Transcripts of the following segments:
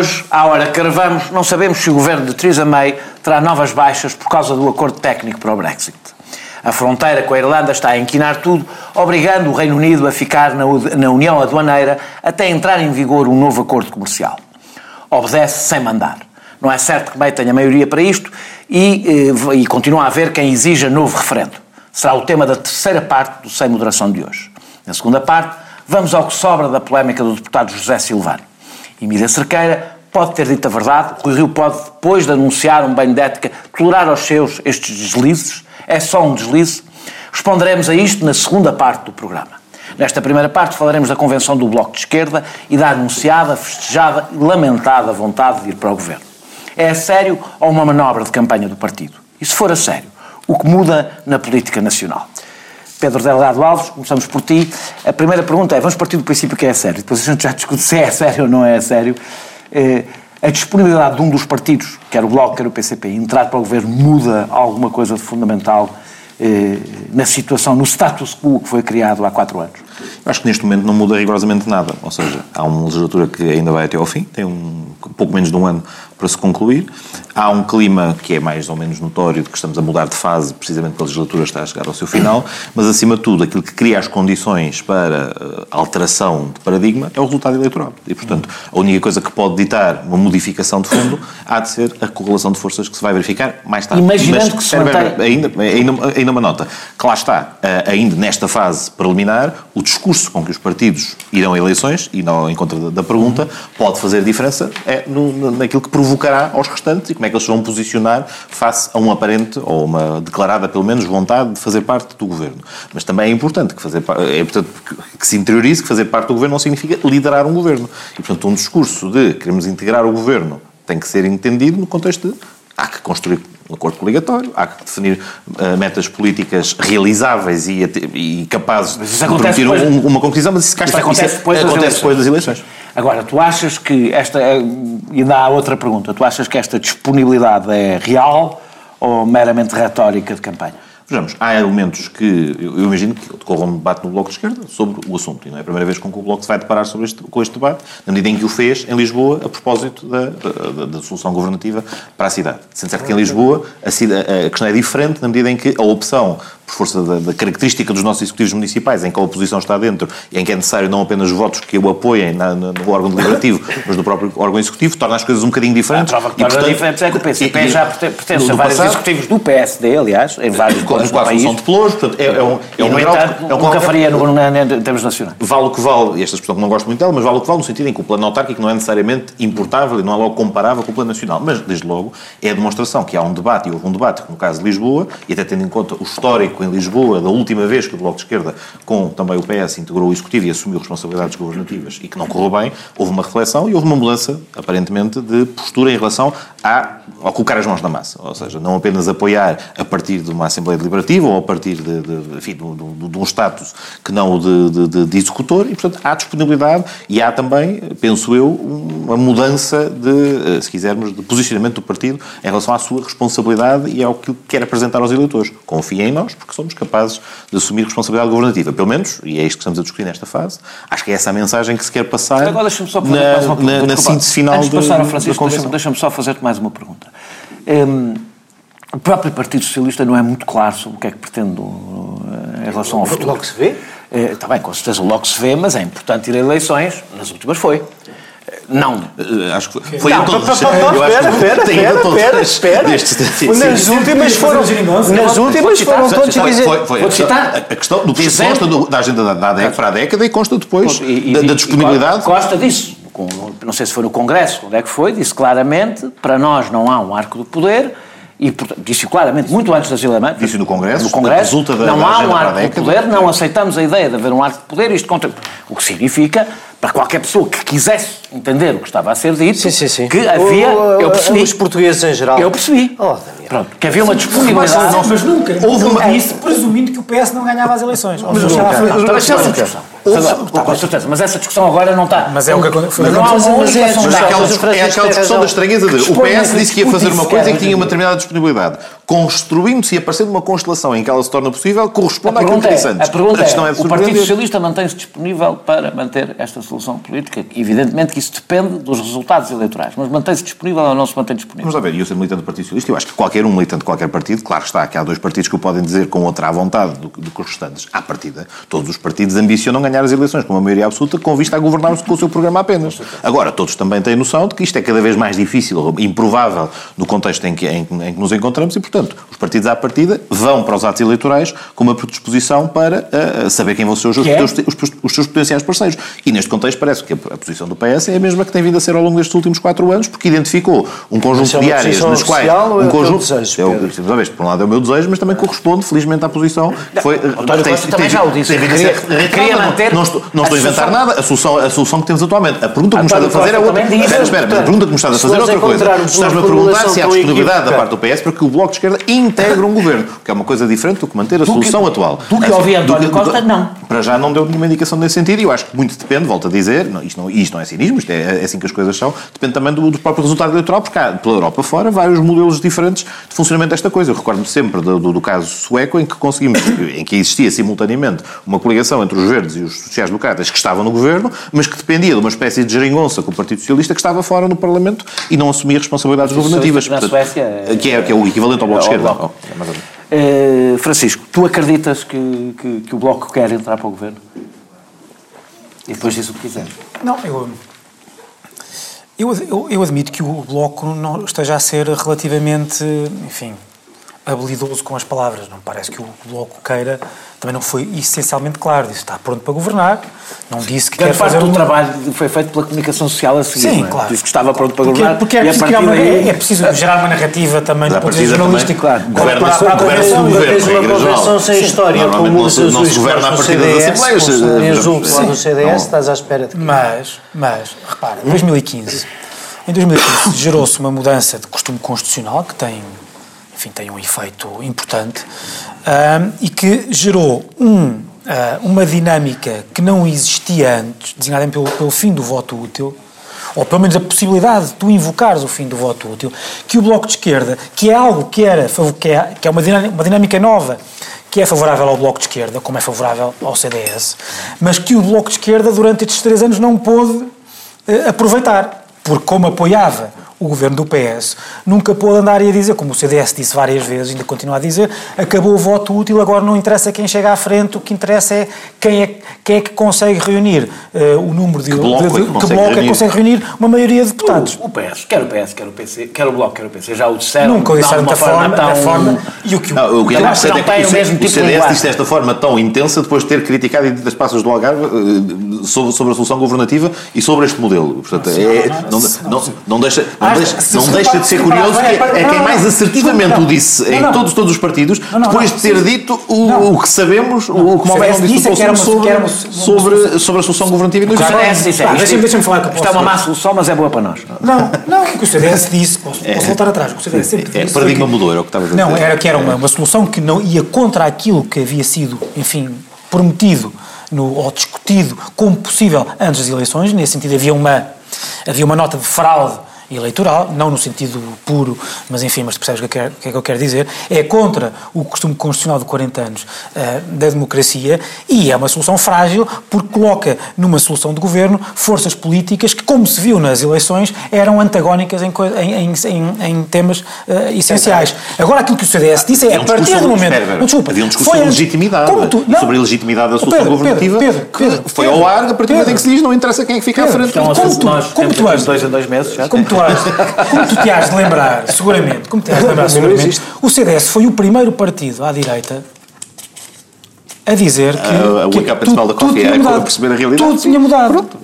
hoje, à hora que gravamos, não sabemos se o governo de Theresa May terá novas baixas por causa do acordo técnico para o Brexit. A fronteira com a Irlanda está a inquinar tudo, obrigando o Reino Unido a ficar na, União Aduaneira até entrar em vigor um novo acordo comercial. Obedece sem mandar. Não é certo que May tenha maioria para isto e, eh, e continua a haver quem exija novo referendo. Será o tema da terceira parte do Sem Moderação de hoje. Na segunda parte, vamos ao que sobra da polémica do deputado José Silvano. Emília Cerqueira pode ter dito a verdade, o Rio pode, depois de anunciar um banho de ética, tolerar aos seus estes deslizes? É só um deslize? Responderemos a isto na segunda parte do programa. Nesta primeira parte falaremos da convenção do Bloco de Esquerda e da anunciada, festejada e lamentada vontade de ir para o governo. É a sério ou uma manobra de campanha do partido? E se for a sério, o que muda na política nacional? Pedro Delgado Alves, começamos por ti. A primeira pergunta é: vamos partir do princípio que é sério, depois a gente já discute se é sério ou não é sério. Eh, a disponibilidade de um dos partidos, quer o Bloco, quer o PCP, entrar para o governo muda alguma coisa de fundamental eh, na situação, no status quo que foi criado há quatro anos? Eu acho que neste momento não muda rigorosamente nada. Ou seja, há uma legislatura que ainda vai até ao fim, tem um pouco menos de um ano para se concluir. Há um clima que é mais ou menos notório de que estamos a mudar de fase, precisamente porque a legislatura está a chegar ao seu final, mas acima de tudo, aquilo que cria as condições para eh, alteração de paradigma é o resultado eleitoral. E, portanto, a única coisa que pode ditar uma modificação de fundo há de ser a correlação de forças que se vai verificar mais tarde. Imaginando mas, que se mantém... Ainda, ainda, ainda uma nota. Que lá está, eh, ainda nesta fase preliminar, o discurso com que os partidos irão a eleições, e não em contra da pergunta, pode fazer diferença é no, naquilo que provocará aos restantes e como é que eles vão posicionar face a um aparente, ou uma declarada pelo menos, vontade de fazer parte do governo. Mas também é importante que, fazer, é importante que se interiorize que fazer parte do governo não significa liderar um governo. E, portanto, um discurso de queremos integrar o governo tem que ser entendido no contexto de há que construir um acordo coligatório, há que definir uh, metas políticas realizáveis e, e capazes de permitir depois, um, uma conclusão, mas isso, cá isso está, acontece, depois, acontece das depois das eleições. Agora, tu achas que esta. Eh, e dá outra pergunta. Tu achas que esta disponibilidade é real ou meramente retórica de campanha? Vejamos, há elementos que eu, imagino que decorra um debate no Bloco de Esquerda sobre o assunto. E não é a primeira vez com que o Bloco se vai deparar sobre este, com este debate, na medida em que o fez em Lisboa a propósito da, da, da solução governativa para a cidade. Sendo certo que em Lisboa a, a questão é diferente na medida em que a opção por força da, da, característica dos nossos executivos municipais, em que a oposição está dentro e em que é necessário não apenas votos que o apoiem na, no, no órgão deliberativo, mas no próprio órgão executivo, torna as coisas um bocadinho diferentes. A prova que diferentes é que o PCP já pertence a vários passado, executivos do PSD, aliás, em vários pontos do país. são de pelouros, portanto, é, é um, é um grau... É um nunca faria no, em termos nacionais. Vale o que vale, e esta expressão que não gosto muito dela, mas vale o que vale no sentido em que o plano autárquico não é necessariamente importável e não é logo comparável com o plano nacional, mas, desde logo, é a demonstração que há um debate, e houve um debate, no caso de Lisboa, e até tendo em conta o histórico em Lisboa da última vez que o Bloco de Esquerda, com também o PS, integrou o Executivo e assumiu responsabilidades governativas e que não correu bem, houve uma reflexão e houve uma mudança, aparentemente, de postura em relação a, a colocar as mãos na massa. Ou seja, não apenas apoiar a partir de uma Assembleia Deliberativa ou a partir de, de, enfim, de, de, um status que não o de, executor e, portanto, há disponibilidade e há também, penso eu, uma mudança de, eh, se quisermos, de posicionamento do partido em relação à sua responsabilidade e ao que quer apresentar aos eleitores. Confiem em nós, porque somos capazes de assumir responsabilidade governativa. Pelo menos, e é isto que estamos a discutir nesta fase, acho que é essa a mensagem que se quer passar Agora, só na, na, na síntese final Antes de passar ao Francisco, deixa-me deixa só fazer-te mais uma pergunta. Um, o próprio Partido Socialista não é muito claro sobre o que é que pretende uh, em relação ao futuro. Logo se vê? Está bem, com certeza logo se vê, mas é importante ir a eleições. Nas últimas foi. Não. Uh, acho que foi não, a todos. Espera, espera, espera, espera, espera. Nas últimas foram, nas últimas foram todos a dizer... Citar. A questão do que consta da agenda da década para a década e consta depois da disponibilidade... Consta disso. Não sei se foi no Congresso, onde é que foi, disse claramente, para nós não há um arco do poder e portanto, disse claramente, muito antes das eleições. Disse no Congresso, no Congresso resulta da, não há um arco de poder, não aceitamos a ideia de haver um arco de poder, isto contra. O que significa, para qualquer pessoa que quisesse entender o que estava a ser dito, sim, sim, sim. que havia. O, eu percebi. Os portugueses em geral. Eu percebi. Oh, Pronto, que havia uma disponibilidade. Mas, mas nunca. Houve uma... Disse presumindo que o PS não ganhava as eleições. Mas, mas, mas, mas, mas, mas, Tá, com certeza, mas essa discussão agora não está. Mas é o que aconteceu. Mas não há uma mas é, aquela, é aquela discussão da estranheza de o PS disse que ia fazer uma coisa e que tinha uma determinada disponibilidade. Construindo-se e aparecendo uma constelação em que ela se torna possível, corresponde àquilo que disse antes. A pergunta é, é o Partido Socialista mantém-se disponível para manter esta solução política? Evidentemente que isso depende dos resultados eleitorais, mas mantém-se disponível ou não se mantém disponível? Vamos lá ver, eu sou militante do Partido Socialista, eu acho que qualquer um militante de qualquer partido, claro está que há dois partidos que o podem dizer com outra à vontade do, do que os restantes, à partida, todos os partidos ambicionam ganhar as eleições com uma maioria absoluta com vista a governar-se com o seu programa apenas. Agora, todos também têm noção de que isto é cada vez mais difícil, improvável, no contexto em que, em, em que nos encontramos e, portanto, os partidos à partida vão para os atos eleitorais com uma predisposição para uh, saber quem vão ser os, é? os, os, os, seus potenciais parceiros. E neste contexto parece que a, a, posição do PS é a mesma que tem vindo a ser ao longo destes últimos quatro anos, porque identificou um conjunto de áreas nas quais... Um é conjunto, desejo, é, por um lado é o meu desejo, mas também corresponde, felizmente, à posição que foi... António Costa também já o disse. Queria manter... Não estou, não estou a inventar nada, a solução, a solução que temos atualmente. A pergunta que me estás a fazer é outra. Espera, espera, a pergunta que me estás a fazer é outra coisa. Estás-me a perguntar se há disponibilidade da parte do PS para que o Bloco de Esquerda integre um governo, que é uma coisa diferente do que manter a solução atual. Do que ouvi António Costa, não. Para já não deu nenhuma indicação nesse sentido e eu acho que muito depende, volto a dizer, não, isto, não, isto não é cinismo, isto é, é assim que as coisas são, depende também do, do próprio resultado eleitoral, porque há pela Europa fora vários modelos diferentes de funcionamento desta coisa. Eu recordo-me sempre do, do, do, caso sueco em que conseguimos, em que existia simultaneamente uma coligação entre os verdes e os sociais-democratas que estavam no governo, mas que dependia de uma espécie de geringonça com o Partido Socialista que estava fora no Parlamento e não assumia responsabilidades governativas. Na Suécia... É- que é, que é o equivalente ao Bloco de Esquerda. Oh, é Francisco, tu acreditas que, que, que, o Bloco quer entrar para o governo? E depois diz o que quiser. Não, eu, eu, eu, eu admito que o Bloco não esteja a ser relativamente, enfim, habilidoso com as palavras. Não parece que o Bloco queira, também não foi essencialmente claro. Disse está pronto para governar, não disse que Grande quer fazer... parte do um... trabalho foi feito pela comunicação social a seguir, Sim, é? claro. Disse que estava pronto para governar porque, é preciso, uma, daí... é preciso gerar uma narrativa também do ponto de vista jornalístico. Claro. Governa-se governa o governo, uma convenção sem história, como não se governa a partir das assembleias. Insultos lá do CDS, estás à espera de... Mas, mas, repara, em 2015... Em 2015 gerou-se uma mudança de costume constitucional que tem enfim, tem um efeito importante um, e que gerou um, uh, uma dinâmica que não existia antes, designada pelo, pelo fim do voto útil, ou pelo menos a possibilidade de tu invocares o fim do voto útil, que o Bloco de Esquerda, que é algo que, era, que é, que é uma, dinâmica, uma dinâmica nova, que é favorável ao Bloco de Esquerda, como é favorável ao CDS, mas que o Bloco de Esquerda, durante estes três anos, não pôde uh, aproveitar, porque como apoiava o governo do PS nunca pôde andar a dizer, como o CDS disse várias vezes, ainda continua a dizer, acabou o voto útil, agora não interessa quem chega à frente, o que interessa é quem é, quem é que consegue reunir uh, o número de... Que bloco, de, de, que, que consegue, bloco reunir. é que consegue reunir uma maioria de deputados. O, o, PS, quer o PS, quer o PC, quer o Bloco, quer o PC, já o disseram. Nunca o disseram da forma, tão... forma... E o que, não, o que eu acho que não tem o mesmo tipo de O CDS disse desta forma tão intensa depois de ter criticado em ditas passas do Algarve uh, sobre, sobre a solução governativa e sobre este modelo. Portanto, é, não, não, não deixa... Não deixa, não deixa de ser curioso que é quem mais assertivamente o disse em todos, todos os partidos, depois de ter dito o, o que sabemos, o que Malmeirão disse é sobre, sobre, sobre a solução governativa do Deixa-me deixa falar que isto é uma má solução, mas é boa para nós. Não, não, o que o CDS disse, posso, voltar atrás, o que o CDS sempre disse. É, paradigma mudou, era o que estava a dizer. Não, era que era uma, uma solução que não ia contra aquilo que havia sido, enfim, prometido no, ou discutido como possível antes das eleições. Nesse sentido, havia uma, havia uma nota de fraude eleitoral, não no sentido puro, mas enfim, mas tu percebes o que, é que é que eu quero dizer, é contra o costume constitucional de 40 anos uh, da democracia e é uma solução frágil porque coloca numa solução de governo forças políticas que, como se viu nas eleições, eram antagónicas em, em, em, em temas uh, essenciais. Agora, aquilo que o CDS disse é, a partir do momento... Espera, espera. Desculpa, havia um discurso sobre legitimidade, tu, não, sobre a legitimidade da solução Pedro, governativa, Pedro, Pedro, que foi ao ar, a partir do momento em que se diz, não interessa quem é que fica à frente. Então, como tu, como tu és, dois em dois meses, já como tu como tu te has de lembrar, seguramente, como te has de lembrar, seguramente, o CDS foi o primeiro partido à direita a dizer que. A, a única principal da é a perceber a realidade. Tudo tinha mudado. Pronto.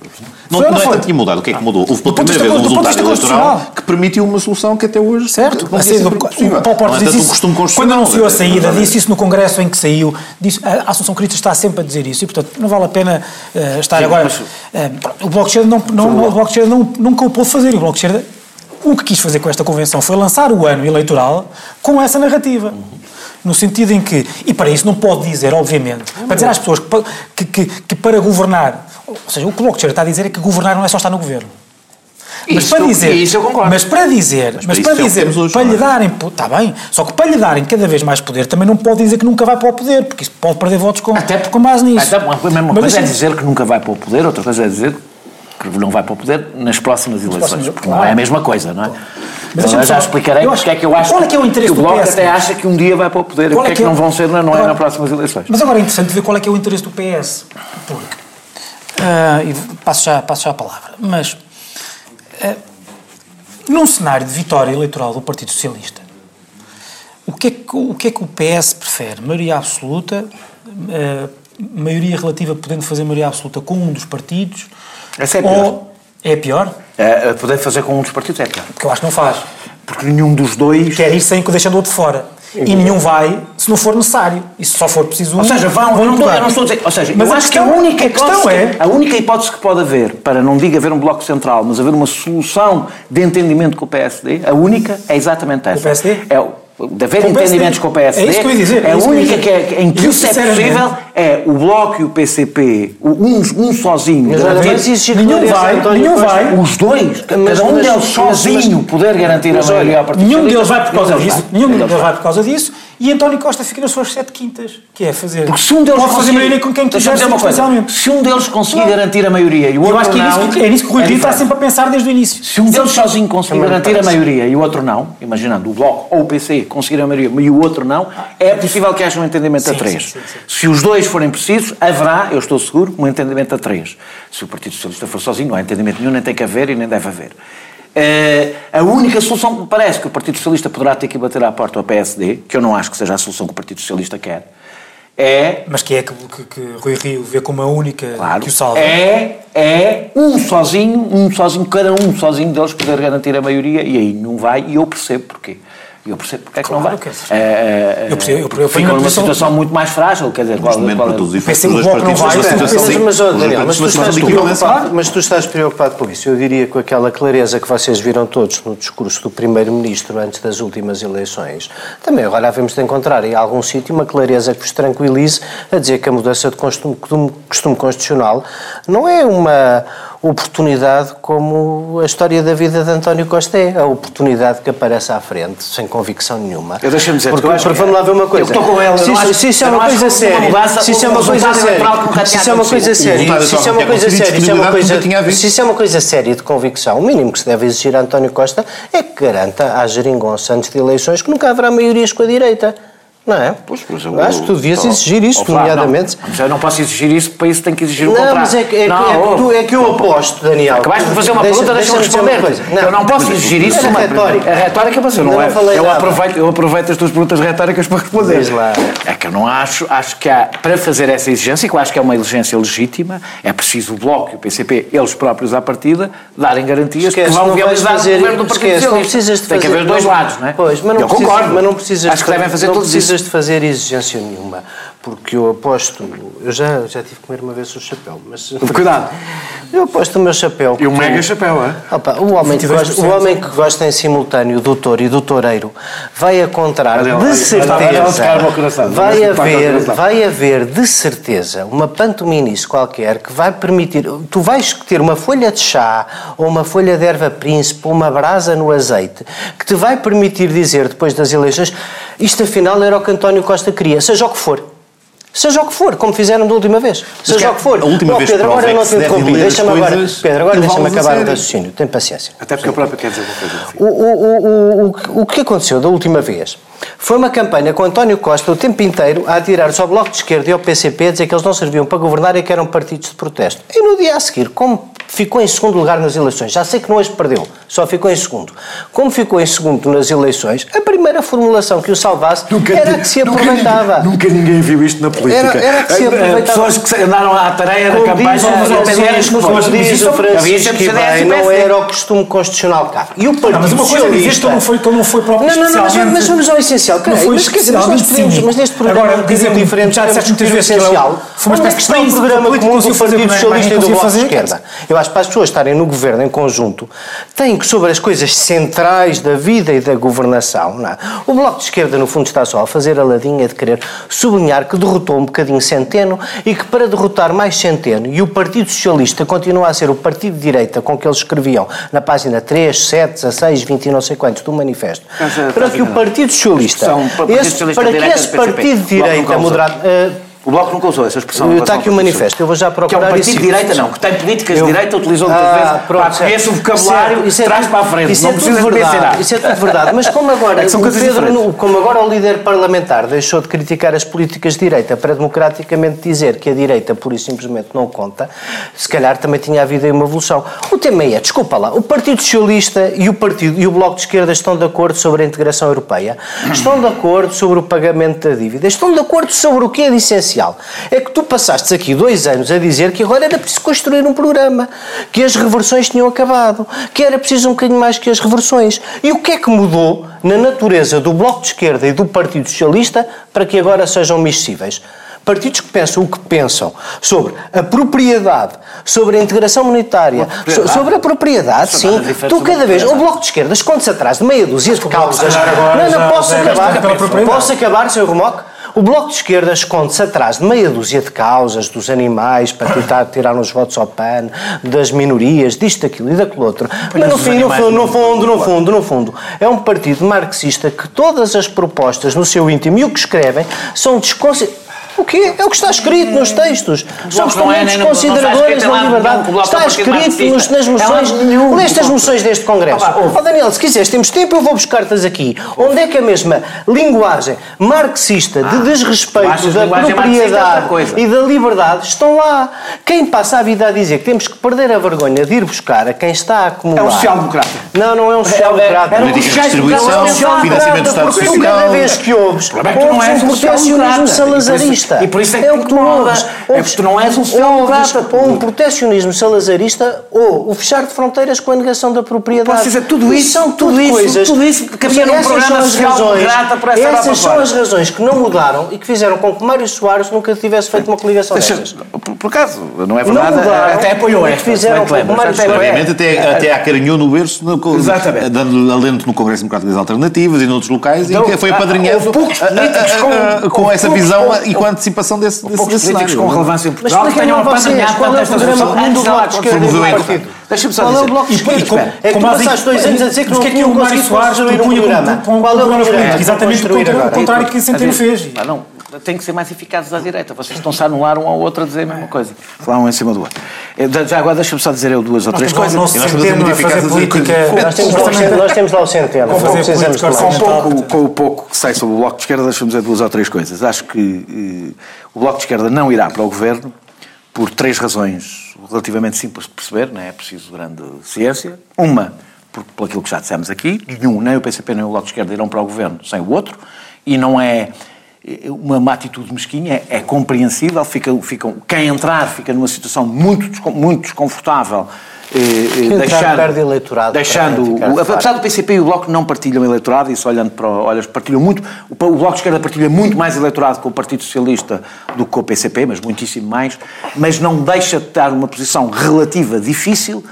Não, não, não é tanto tinha mudado. O que é que mudou? Houve pela primeira vez um resultado eleitoral que permitiu uma solução que até hoje certo. não assim. O Paulo Portas é disse isso, quando anunciou a saída, disse isso no congresso em que saiu. Disse, a Assunção Cristas está sempre a dizer isso e, portanto, não vale a pena uh, estar Sim, agora... Mas, uh, o Bloco de Esquerda, não, não, o Bloco de não, nunca o pôde fazer. O Bloco de Esquerda o que quis fazer com esta convenção foi lançar o ano eleitoral com essa narrativa. No sentido em que, e para isso não pode dizer, obviamente, para dizer às pessoas que, que, que para governar, ou seja, o que o de está a dizer é que governar não é só estar no governo. Mas isso para dizer, isso eu concordo. Mas para dizer, mas, mas para, para dizer, hoje, para lhe é? darem, está bem, só que para lhe darem cada vez mais poder, também não pode dizer que nunca vai para o poder, porque isso pode perder votos com, até com base nisso. Até, a mesma mas coisa é dizer que nunca vai para o poder, outra coisa é dizer que não vai para o poder nas próximas eleições, próximas, porque não é a mesma coisa, não é? Mas eu já explicarei eu acho, porque é que eu acho qual é que, é o interesse que o Bloco até acha que um dia vai para o poder qual e porque é que, é que não vão ser não é nas próximas eleições. Mas agora é interessante ver qual é que é o interesse do PS. Porque, uh, e passo já, passo já a palavra, mas uh, num cenário de vitória eleitoral do Partido Socialista, o que é que o, que é que o PS prefere? Maioria absoluta, uh, maioria relativa podendo fazer maioria absoluta com um dos partidos? Essa é pior. Ou é pior? É, poder fazer com um dos partidos é pior. Porque eu acho que não faz. Porque nenhum dos dois... Quer ir sem que deixando o outro fora. E nenhum vai se não for necessário. E se só for preciso. Ou seja, vão, vão não, eu não estou a dizer. Ou seja, mas acho questão, que a única a questão é. A única hipótese que pode haver, para não diga haver um bloco central, mas haver uma solução de entendimento com o PSD, a única é exatamente essa. O PSD? É de haver com entendimentos com o PSD, é isso que eu ia dizer, é a única que, é, em que isso é possível é o Bloco e o PCP, um, um sozinho. Mas olha, mas nenhum vai, nenhum vai. Os dois, cada um deles sozinho poder garantir a maioria ao Partido Nenhum deles vai por causa disso, nenhum deles vai. por causa disso, e António Costa fica nas suas sete quintas, que é fazer. Porque se um deles pode fazer maioria com quem quiser, uma coisa, se um deles conseguir claro. garantir a maioria e o outro Eu acho que é nisso, não, é nisso que o Rui é está sempre a pensar desde o início. Se um deles sozinho conseguir garantir a maioria e o outro não, imaginando o Bloco ou o PC conseguir a maioria e o outro não, é possível que haja um entendimento sim, a três. Sim, sim, se os dois forem precisos, haverá, eu estou seguro, um entendimento a três. Se o Partido Socialista for sozinho, não há entendimento nenhum, nem tem que haver e nem deve haver. Uh, a única solução que me parece que o Partido Socialista poderá ter que bater à porta ao PSD, que eu não acho que seja a solução que o Partido Socialista quer, é. Mas que é que, que, que Rui Rio vê como a única claro, que o salva? É, é um sozinho, um sozinho, cada um sozinho deles poder garantir a maioria e aí não vai, e eu percebo porquê. Eu percebo porque é que claro, não vai. Que é, é, eu percebo, eu, eu fica numa situação muito mais frágil, quer dizer, qual, qual, para todos os efeitos dos dois partidos vai, situação... Mas, mas, Daniel, mas tu, estás preocupado, mas tu estás preocupado com isso. Eu diria com aquela clareza que vocês viram todos no discurso do Primeiro-Ministro antes das últimas eleições. Também agora havemos de encontrar em algum sítio uma clareza que vos tranquilize a dizer que a mudança de costume, costume constitucional não é uma oportunidade como a história da vida de António Costa é, a oportunidade que aparece à frente, sem convicção nenhuma. Eu deixa-me dizer, porque, porque vamos lá ver uma coisa. Eu estou com ela, se, acho, se isso é uma coisa séria, se isso é uma coisa séria, se isso é uma coisa séria, se isso é uma coisa séria, se é uma coisa, se isso é uma coisa séria de convicção, o mínimo que se deve exigir a António Costa é que garanta à geringonça antes de eleições que nunca haverá maiorias com a direita. Não é? Pois, mas eu, Acho que tu devias tô, exigir isto, nomeadamente. Não, mas eu não posso exigir isso, para isso tem que exigir o não, contrário. Mas é que, é, não, é, que, tu, é que eu aposto, Daniel. Acabaste de fazer uma deixa, pergunta, deixa-me responder. Coisa. Não, eu não posso exigir isso. É retórica. A retórica, mas eu não, não é. Eu aproveito, eu aproveito as tuas perguntas retóricas para responder. Lá. É que eu não acho, acho que há, para fazer essa exigência, que eu acho que é uma exigência legítima, é preciso o Bloco e o PCP, eles próprios à partida, darem garantias que vão viabilizar o governo do Partido Socialista. Tem que haver dois lados, não é? Pois, mas não concordo. Mas não precisas acho que devem fazer tudo isso. Precisas de fazer exigência nenhuma, porque eu aposto, eu já, já tive que comer uma vez o chapéu, mas... Cuidado! Eu aposto o meu chapéu. E um mega chapéu, é? Opa, o, homem que gosta, o homem que gosta em simultâneo do touro e do toureiro vai encontrar de certeza, vai haver, vai haver de certeza uma pantominice qualquer que vai permitir, tu vais ter uma folha de chá ou uma folha de erva príncipe ou uma brasa no azeite que te vai permitir dizer depois das eleições isto afinal era o que António Costa queria, seja o que for. Seja o que for, como fizeram da última vez. Seja o que for. A última oh, vez Pedro, agora eu não te interrompi. Deixa-me agora, Pedro, agora deixa-me acabar o raciocínio. Tem paciência. Até porque a própria quer dizer uma coisa. O, o, o, o, o que aconteceu da última vez foi uma campanha com António Costa o tempo inteiro a atirar-se ao Bloco de Esquerda e ao PCP a dizer que eles não serviam para governar e que eram partidos de protesto. E no dia a seguir, como ficou em segundo lugar nas eleições. Já sei que não as perdeu, só ficou em segundo. Como ficou em segundo nas eleições, a primeira formulação que o salvasse nunca, era que se aproveitava. Nunca, nunca, ninguém viu isto na política. Era, era que se aproveitava. Pessoas que andaram à tarefa da campanha, como diz o Francisco bem, não era o costume constitucional cá. E o Partido mas uma coisa Socialista... que não foi, que não foi próprio não, não, não, mas vamos ao essencial. Não foi mas, quer dizer, mas nós podemos, mas neste programa Agora, dizer diferente, já disseste muitas vezes essencial. Foi uma espécie de programa comum do Partido Socialista e do Bloco de Esquerda. Eu acho que para as pessoas estarem no governo em conjunto, têm que sobre as coisas centrais da vida e da governação, é? o Bloco de Esquerda, no fundo, está só a fazer a ladinha de querer sublinhar que derrotou um bocadinho Centeno e que para derrotar mais Centeno e o Partido Socialista continua a ser o partido de direita com que eles escreviam na página 3, 7, 16, 20 e não sei quantos do manifesto, para que o Partido Socialista, esse, para que esse Partido de Direita moderado... O Bloco nunca usou essa expressão. Está aqui o manifesto, eu vou já procurar Que é um partido de direita, não, que tem políticas eu... de direita, utilizou muitas ah, vezes, pronto, conhece o vocabulário, isso é, traz para a frente, isso é não precisa verdade, Isso é tudo verdade, mas como agora, é o Pedro, como agora o líder parlamentar deixou de criticar as políticas de direita para democraticamente dizer que a direita pura e simplesmente não conta, se calhar também tinha havido aí uma evolução. O tema é, desculpa lá, o Partido Socialista e o, partido, e o Bloco de Esquerda estão de acordo sobre a integração europeia, estão de acordo sobre o pagamento da dívida, estão de acordo sobre o que é essencial. É que tu passaste aqui dois anos a dizer que agora era preciso construir um programa, que as reversões tinham acabado, que era preciso um bocadinho mais que as reversões. E o que é que mudou na natureza do Bloco de Esquerda e do Partido Socialista para que agora sejam miscíveis? partidos que pensam o que pensam sobre a propriedade, sobre a integração monetária, so, sobre a propriedade, sim. Tu cada vez, o Bloco de Esquerda esconde-se atrás de meia dúzia de causas. Não, não, posso acabar? Posso acabar, Sr. Romoque? O Bloco de Esquerda esconde-se atrás de meia dúzia de causas, dos animais, para tentar tirar uns votos ao PAN, das minorias, disto, daquilo e daquilo outro. Mas no fim, no fundo, no fundo, no fundo, no fundo, é um partido marxista que todas as propostas no seu íntimo e o que escrevem são desconsideradas o quê? É o que está escrito nos textos. São instrumentos é, consideradores da liberdade. Está escrito nos, nas moções. Leste as moções deste Congresso. Oh, Daniel, se quiseres, temos tempo, eu vou buscar-te aqui. Onde é que a mesma linguagem marxista de ah, desrespeito da propriedade e da liberdade estão lá? Quem passa a vida a dizer que temos que perder a vergonha de ir buscar a quem está a acumular. É um social-democrata. Não, não é um social-democrata. É, é, é, de distribuição, financiamento do Estado Social. Cada vez que ouves, ouves um protecionismo salazarista salazarista. E por isso é que, é o que tu ouves. É porque tu não és um social-democrata. Ou um protecionismo salazarista ou o fechar de fronteiras com a negação da propriedade. Posso dizer, tudo isso, são tudo isso, coisas, tudo isso que havia num programa social-democrata para essa Essas são as razões que não mudaram e que fizeram com que Mário Soares nunca tivesse feito uma coligação dessas. Por acaso, não é verdade? Não mudaram, até apoiou esta. Fizeram com que Mário Soares... Até, até acarinhou no berço, dando alento no Congresso Democrático das Alternativas e noutros locais, então, que foi apadrinhado com essa visão e a antecipação desse, desse, poucos desse políticos com relevância em Portugal Mas que tenham é o programa comum do Bloco de Esquerda e do partido? Deixa-me só dizer. Qual é o Bloco de Esquerda? É que tu passaste dois anos a dizer que não é tinham conseguido construir um programa. Qual é o programa? Exatamente o contrário que Centeno fez. Não, tem que ser mais eficazes à direita. Vocês estão-se a anular um ao outro a dizer a mesma coisa. Falar um em cima do outro. Já agora deixa-me só dizer eu duas ou três coisas. Nós temos. Nós temos lá o Centeno. Com o pouco que sei sobre o Bloco de Esquerda, deixa-me dizer duas ou três coisas. Acho que o Bloco de Esquerda não irá para o Governo por três razões relativamente simples de perceber, não é preciso grande ciência. Uma, por, por aquilo que já dissemos aqui, nenhum, nem o PCP nem o Bloco de Esquerda irão para o Governo sem o outro, e não é uma, uma atitude mesquinha, é, é compreensível, fica, fica, quem entrar fica numa situação muito, muito desconfortável eh, deixando, perde eleitorado. Deixando, o, apesar do PCP e o Bloco não partilham eleitorado, isso olhando para olhas, partilham muito, o, o Bloco de Esquerda partilha muito mais eleitorado com o Partido Socialista do que com o PCP, mas muitíssimo mais, mas não deixa de estar uma posição relativa difícil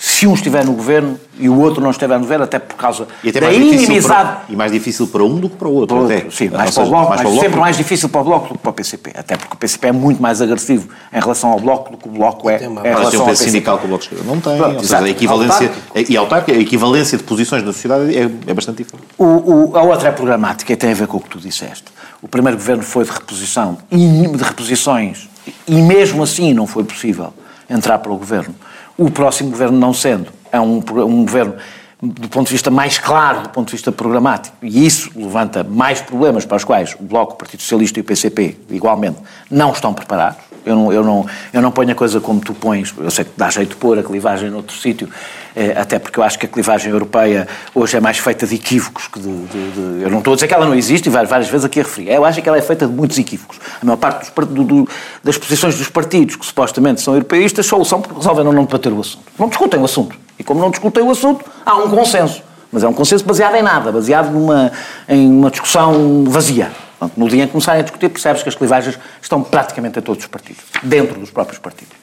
se um estiver no governo e o outro não estiver no governo, até por causa e da inimizade. Para, e mais difícil para um do que para o outro. Para outro sim, mais para o Bloco, mais, mais sempre mais difícil para o Bloco do que para o PCP. Até porque o PCP é muito mais agressivo em relação ao Bloco do que o Bloco é. Tem uma, em relação tem um peso sindical que o Bloco não tem. Pronto, seja, a equivalência, e autárquica, a equivalência de posições na sociedade é, é bastante diferente. O, o, a outra é programática e tem a ver com o que tu disseste. O primeiro governo foi de reposição, de reposições, e mesmo assim não foi possível entrar para o governo. O próximo governo não sendo, é um, um governo do ponto de vista mais claro, do ponto de vista programático, e isso levanta mais problemas para os quais o Bloco, o Partido Socialista e o PCP, igualmente, não estão preparados. Eu não, eu, não, eu não ponho a coisa como tu pões, eu sei que dá jeito de pôr a clivagem noutro sítio, eh, até porque eu acho que a clivagem europeia hoje é mais feita de equívocos que de, de, de, Eu não estou a dizer que ela não existe, e várias, várias vezes aqui a referir. Eu acho que ela é feita de muitos equívocos. A maior parte dos, do, das posições dos partidos que supostamente são europeístas só são porque resolvem não debater o assunto. Não discutem o assunto. E como não discutem o assunto, há um consenso. Mas é um consenso baseado em nada, baseado numa, em uma discussão vazia. No dia em que começarem a discutir, percebes que as clivagens estão praticamente a todos os partidos, dentro dos próprios partidos.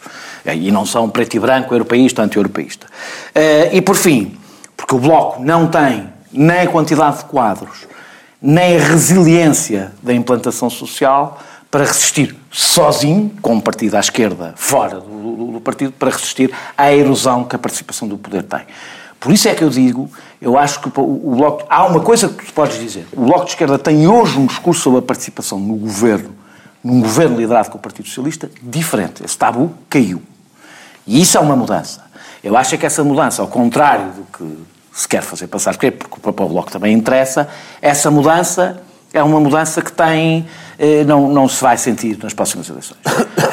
E não são preto e branco, europeísta, anti-europeísta. Eh, e, por fim, Porque o Bloco não tem nem a quantidade de quadros, nem a resiliência da implantação social para resistir sozinho, com um partido à esquerda fora do, do, do, partido, para resistir à erosão que a participação do poder tem. Por isso é que eu digo, eu acho que o, Bloco. Há uma coisa que tu podes dizer. O Bloco de Esquerda tem hoje um discurso sobre a participação no governo, num governo liderado com o Partido Socialista, diferente. Esse tabu caiu. E isso é uma mudança. Eu acho que essa mudança, ao contrário do que se quer fazer passar, porque, porque para o Bloco também interessa, essa mudança é uma mudança que tem. Eh, não, não se vai sentir nas próximas eleições.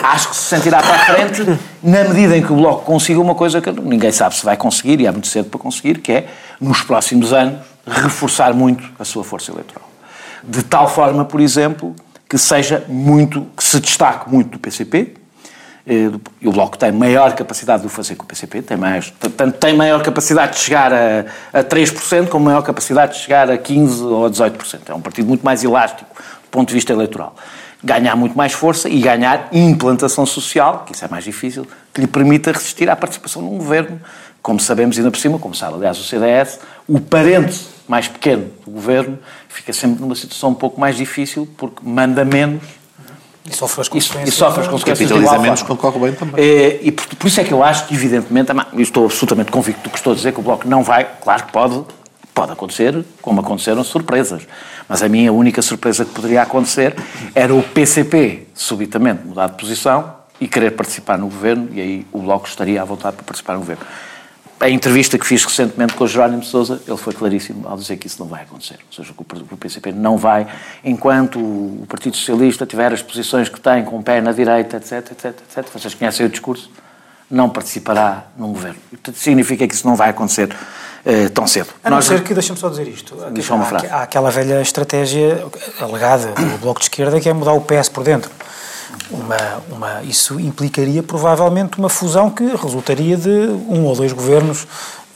Acho que se sentirá para a frente na medida em que o Bloco consiga uma coisa que ninguém sabe se vai conseguir, e é muito cedo para conseguir, que é, nos próximos anos, reforçar muito a sua força eleitoral. De tal forma, por exemplo, que seja muito, que se destaque muito do PCP, eh, e o Bloco tem maior capacidade de o fazer que o PCP, tem, mais, tanto tem maior capacidade de chegar a, a 3%, como maior capacidade de chegar a 15% ou a 18%. É um partido muito mais elástico do ponto de vista eleitoral. Ganhar muito mais força e ganhar implantação social, que isso é mais difícil, que lhe permita resistir à participação num governo, como sabemos ainda por cima, como sabe aliás o CDS, o parente mais pequeno do governo fica sempre numa situação um pouco mais difícil porque manda menos e sofre as consequências. E, sofre as consequências. Capitaliza menos quando corre bem também. É, e por, por, isso é que eu acho que, evidentemente, e estou absolutamente convicto do que estou a dizer, que o Bloco não vai, claro que pode, pode acontecer, como aconteceram surpresas. Mas a minha única surpresa que poderia acontecer era o PCP subitamente mudar de posição e querer participar no governo, e aí o Bloco estaria à vontade para participar no governo a entrevista que fiz recentemente com o Jerónimo Sousa, ele foi claríssimo ao dizer que isso não vai acontecer. Ou seja, que o PCP não vai, enquanto o Partido Socialista tiver as posições que tem, com o pé na direita, etc, etc, etc, vocês conhecem o discurso, não participará num governo. Portanto, significa que isso não vai acontecer uh, tão cedo. A não Nós... ser que, deixa-me só dizer isto, uma frase. há aquela velha estratégia alegada do Bloco de Esquerda que é mudar o PS por dentro. Uma, uma, isso implicaria provavelmente uma fusão que resultaria de um ou dois governos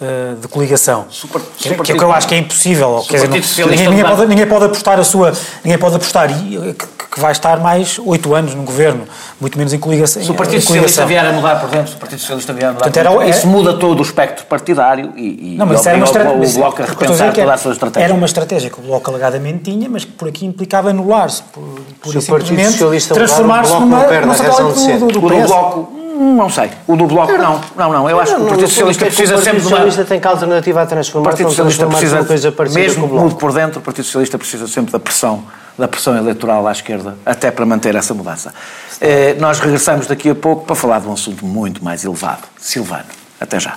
uh, de coligação. Super, que, super que, que eu acho que é impossível. Quer dizer, não, ninguém, ninguém, pode, ninguém pode apostar a sua. Ninguém pode apostar que, que vai estar mais oito anos no governo, muito menos em coligação. Se o Partido Socialista vier a mudar por dentro, se o Partido Socialista vier a mudar Portanto, por dentro, isso muda todo o espectro partidário e, e não, mas isso era uma estratégia, o Bloco a repensar toda a sua estratégia. Era uma estratégia que o Bloco alegadamente tinha, mas que por aqui implicava anular-se, por, por se o Partido Socialista transformar-se numa, numa razão de ser. Do, do, do, do Bloco não sei. O do Bloco, não. Não, não. Eu acho que o Partido Socialista precisa sempre de uma... O Partido Socialista tem que alternativa à transformação, o Partido Socialista precisa, coisa mesmo com o Bloco. por dentro, o Partido Socialista precisa sempre da pressão da pressão eleitoral à esquerda, até para manter essa mudança. Eh, nós regressamos daqui a pouco para falar de um assunto muito mais elevado. Silvano, até já.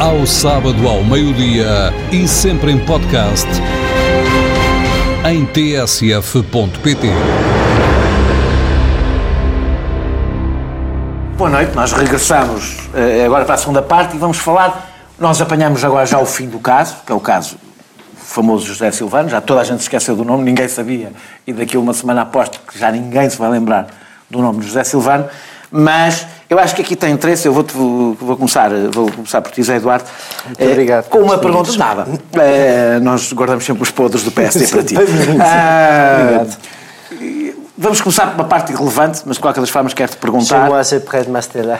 Ao sábado ao meio-dia e sempre em podcast em tsf.pt. Boa noite, nós regressamos uh, agora para a segunda parte e vamos falar. Nós apanhamos agora já o fim do caso, que é o caso famoso José Silvano, já toda a gente se esqueceu do nome, ninguém sabia, e daqui a uma semana aposto que já ninguém se vai lembrar do nome de José Silvano, mas eu acho que aqui tem interesse, eu vou, vou, começar, vou começar por ti, José Eduardo. Muito eh, obrigado. Com uma pergunta. Nada. Eh, nós guardamos sempre os podres do PSD para ti. obrigado. Vamos começar por uma parte irrelevante, mas de qualquer das formas quero-te perguntar. De.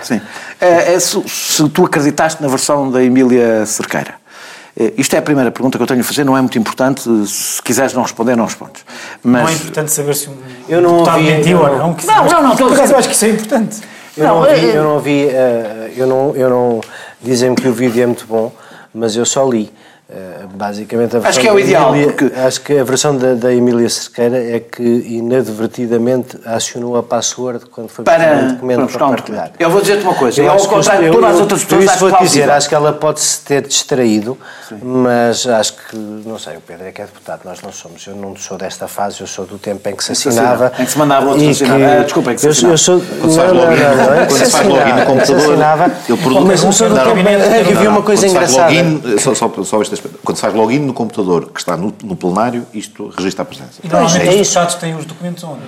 Sim. É, se, se, tu acreditaste na versão da Emília Cerqueira. Isto é a primeira pergunta que eu tenho a fazer, não é muito importante. Se quiseres não responder, não respondes. Mas... Não é importante saber se um eu não ouvi, mentiu ou não. Não, não, não. Por acaso eu acho que isso é importante. Eu não, ouvi, é- eu não ouvi, uh, eu não, eu não dizem-me que o vídeo é muito bom, mas eu só li. Basicamente, a acho que é o ideal. Emília, porque... Acho que a versão da, da Emília Cerqueira é que inadvertidamente acionou a password quando foi para um documento para, para partilhar. Eu vou dizer-te uma coisa, eu, eu ao contrário de todas as outras pessoas, isso acho vou dizer, acho que ela pode-se ter distraído, Sim. mas acho que, não sei, o Pedro é que é deputado, nós não somos. Eu não sou desta fase, eu sou do tempo em que se assinava. Em que se mandava outro assinar. Ah, desculpa, em que se assinava. Eu, eu sou, quando se faz login, não, não, quando se faz login no computador, ele produz... Mas eu sou do tempo em que havia uma coisa engraçada. Só, aspecto. Quando se faz login no computador que está no, no plenário, isto registra a presença. E normalmente é os chatos têm os documentos onde?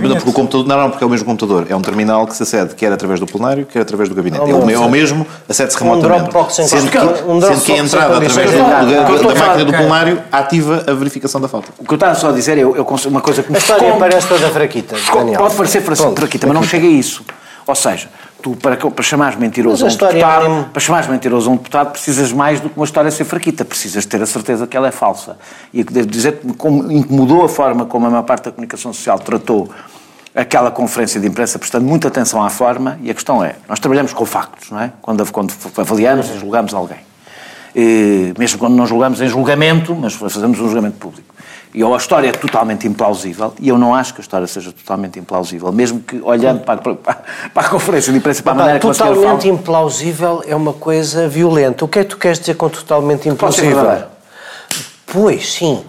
Não, porque o computador, não, não, porque é o mesmo computador. É um terminal que se acede quer através do plenário, quer através do gabinete. É, o, é o mesmo, acede-se remotamente. Um sendo que, um sendo que a entrada através da, da, da máquina do plenário ativa a verificação da falta. O que eu estava só a dizer é eu, eu uma coisa que me A história parece toda fraquita, Daniel. Pode parecer fraquita, mas não chega a isso. Ou seja, tu para, para chamares mentiroso a um deputado, é para chamares mentiroso a um deputado precisas mais do que uma história ser fraquita, precisas ter a certeza que ela é falsa. E devo dizer que como incomodou a forma como a maior parte da comunicação social tratou aquela conferência de imprensa, prestando muita atenção à forma, e a questão é, nós trabalhamos com factos, não é? Quando, quando avaliamos e julgamos alguém. E, mesmo quando não julgamos em julgamento, mas fazemos um julgamento público. E ou a história é totalmente implausível, e eu não acho que a história seja totalmente implausível, mesmo que olhando para, para, para a conferência de imprensa, para a maneira que Totalmente implausível é uma coisa violenta. O que é que tu queres dizer com totalmente implausível? Pois, sim.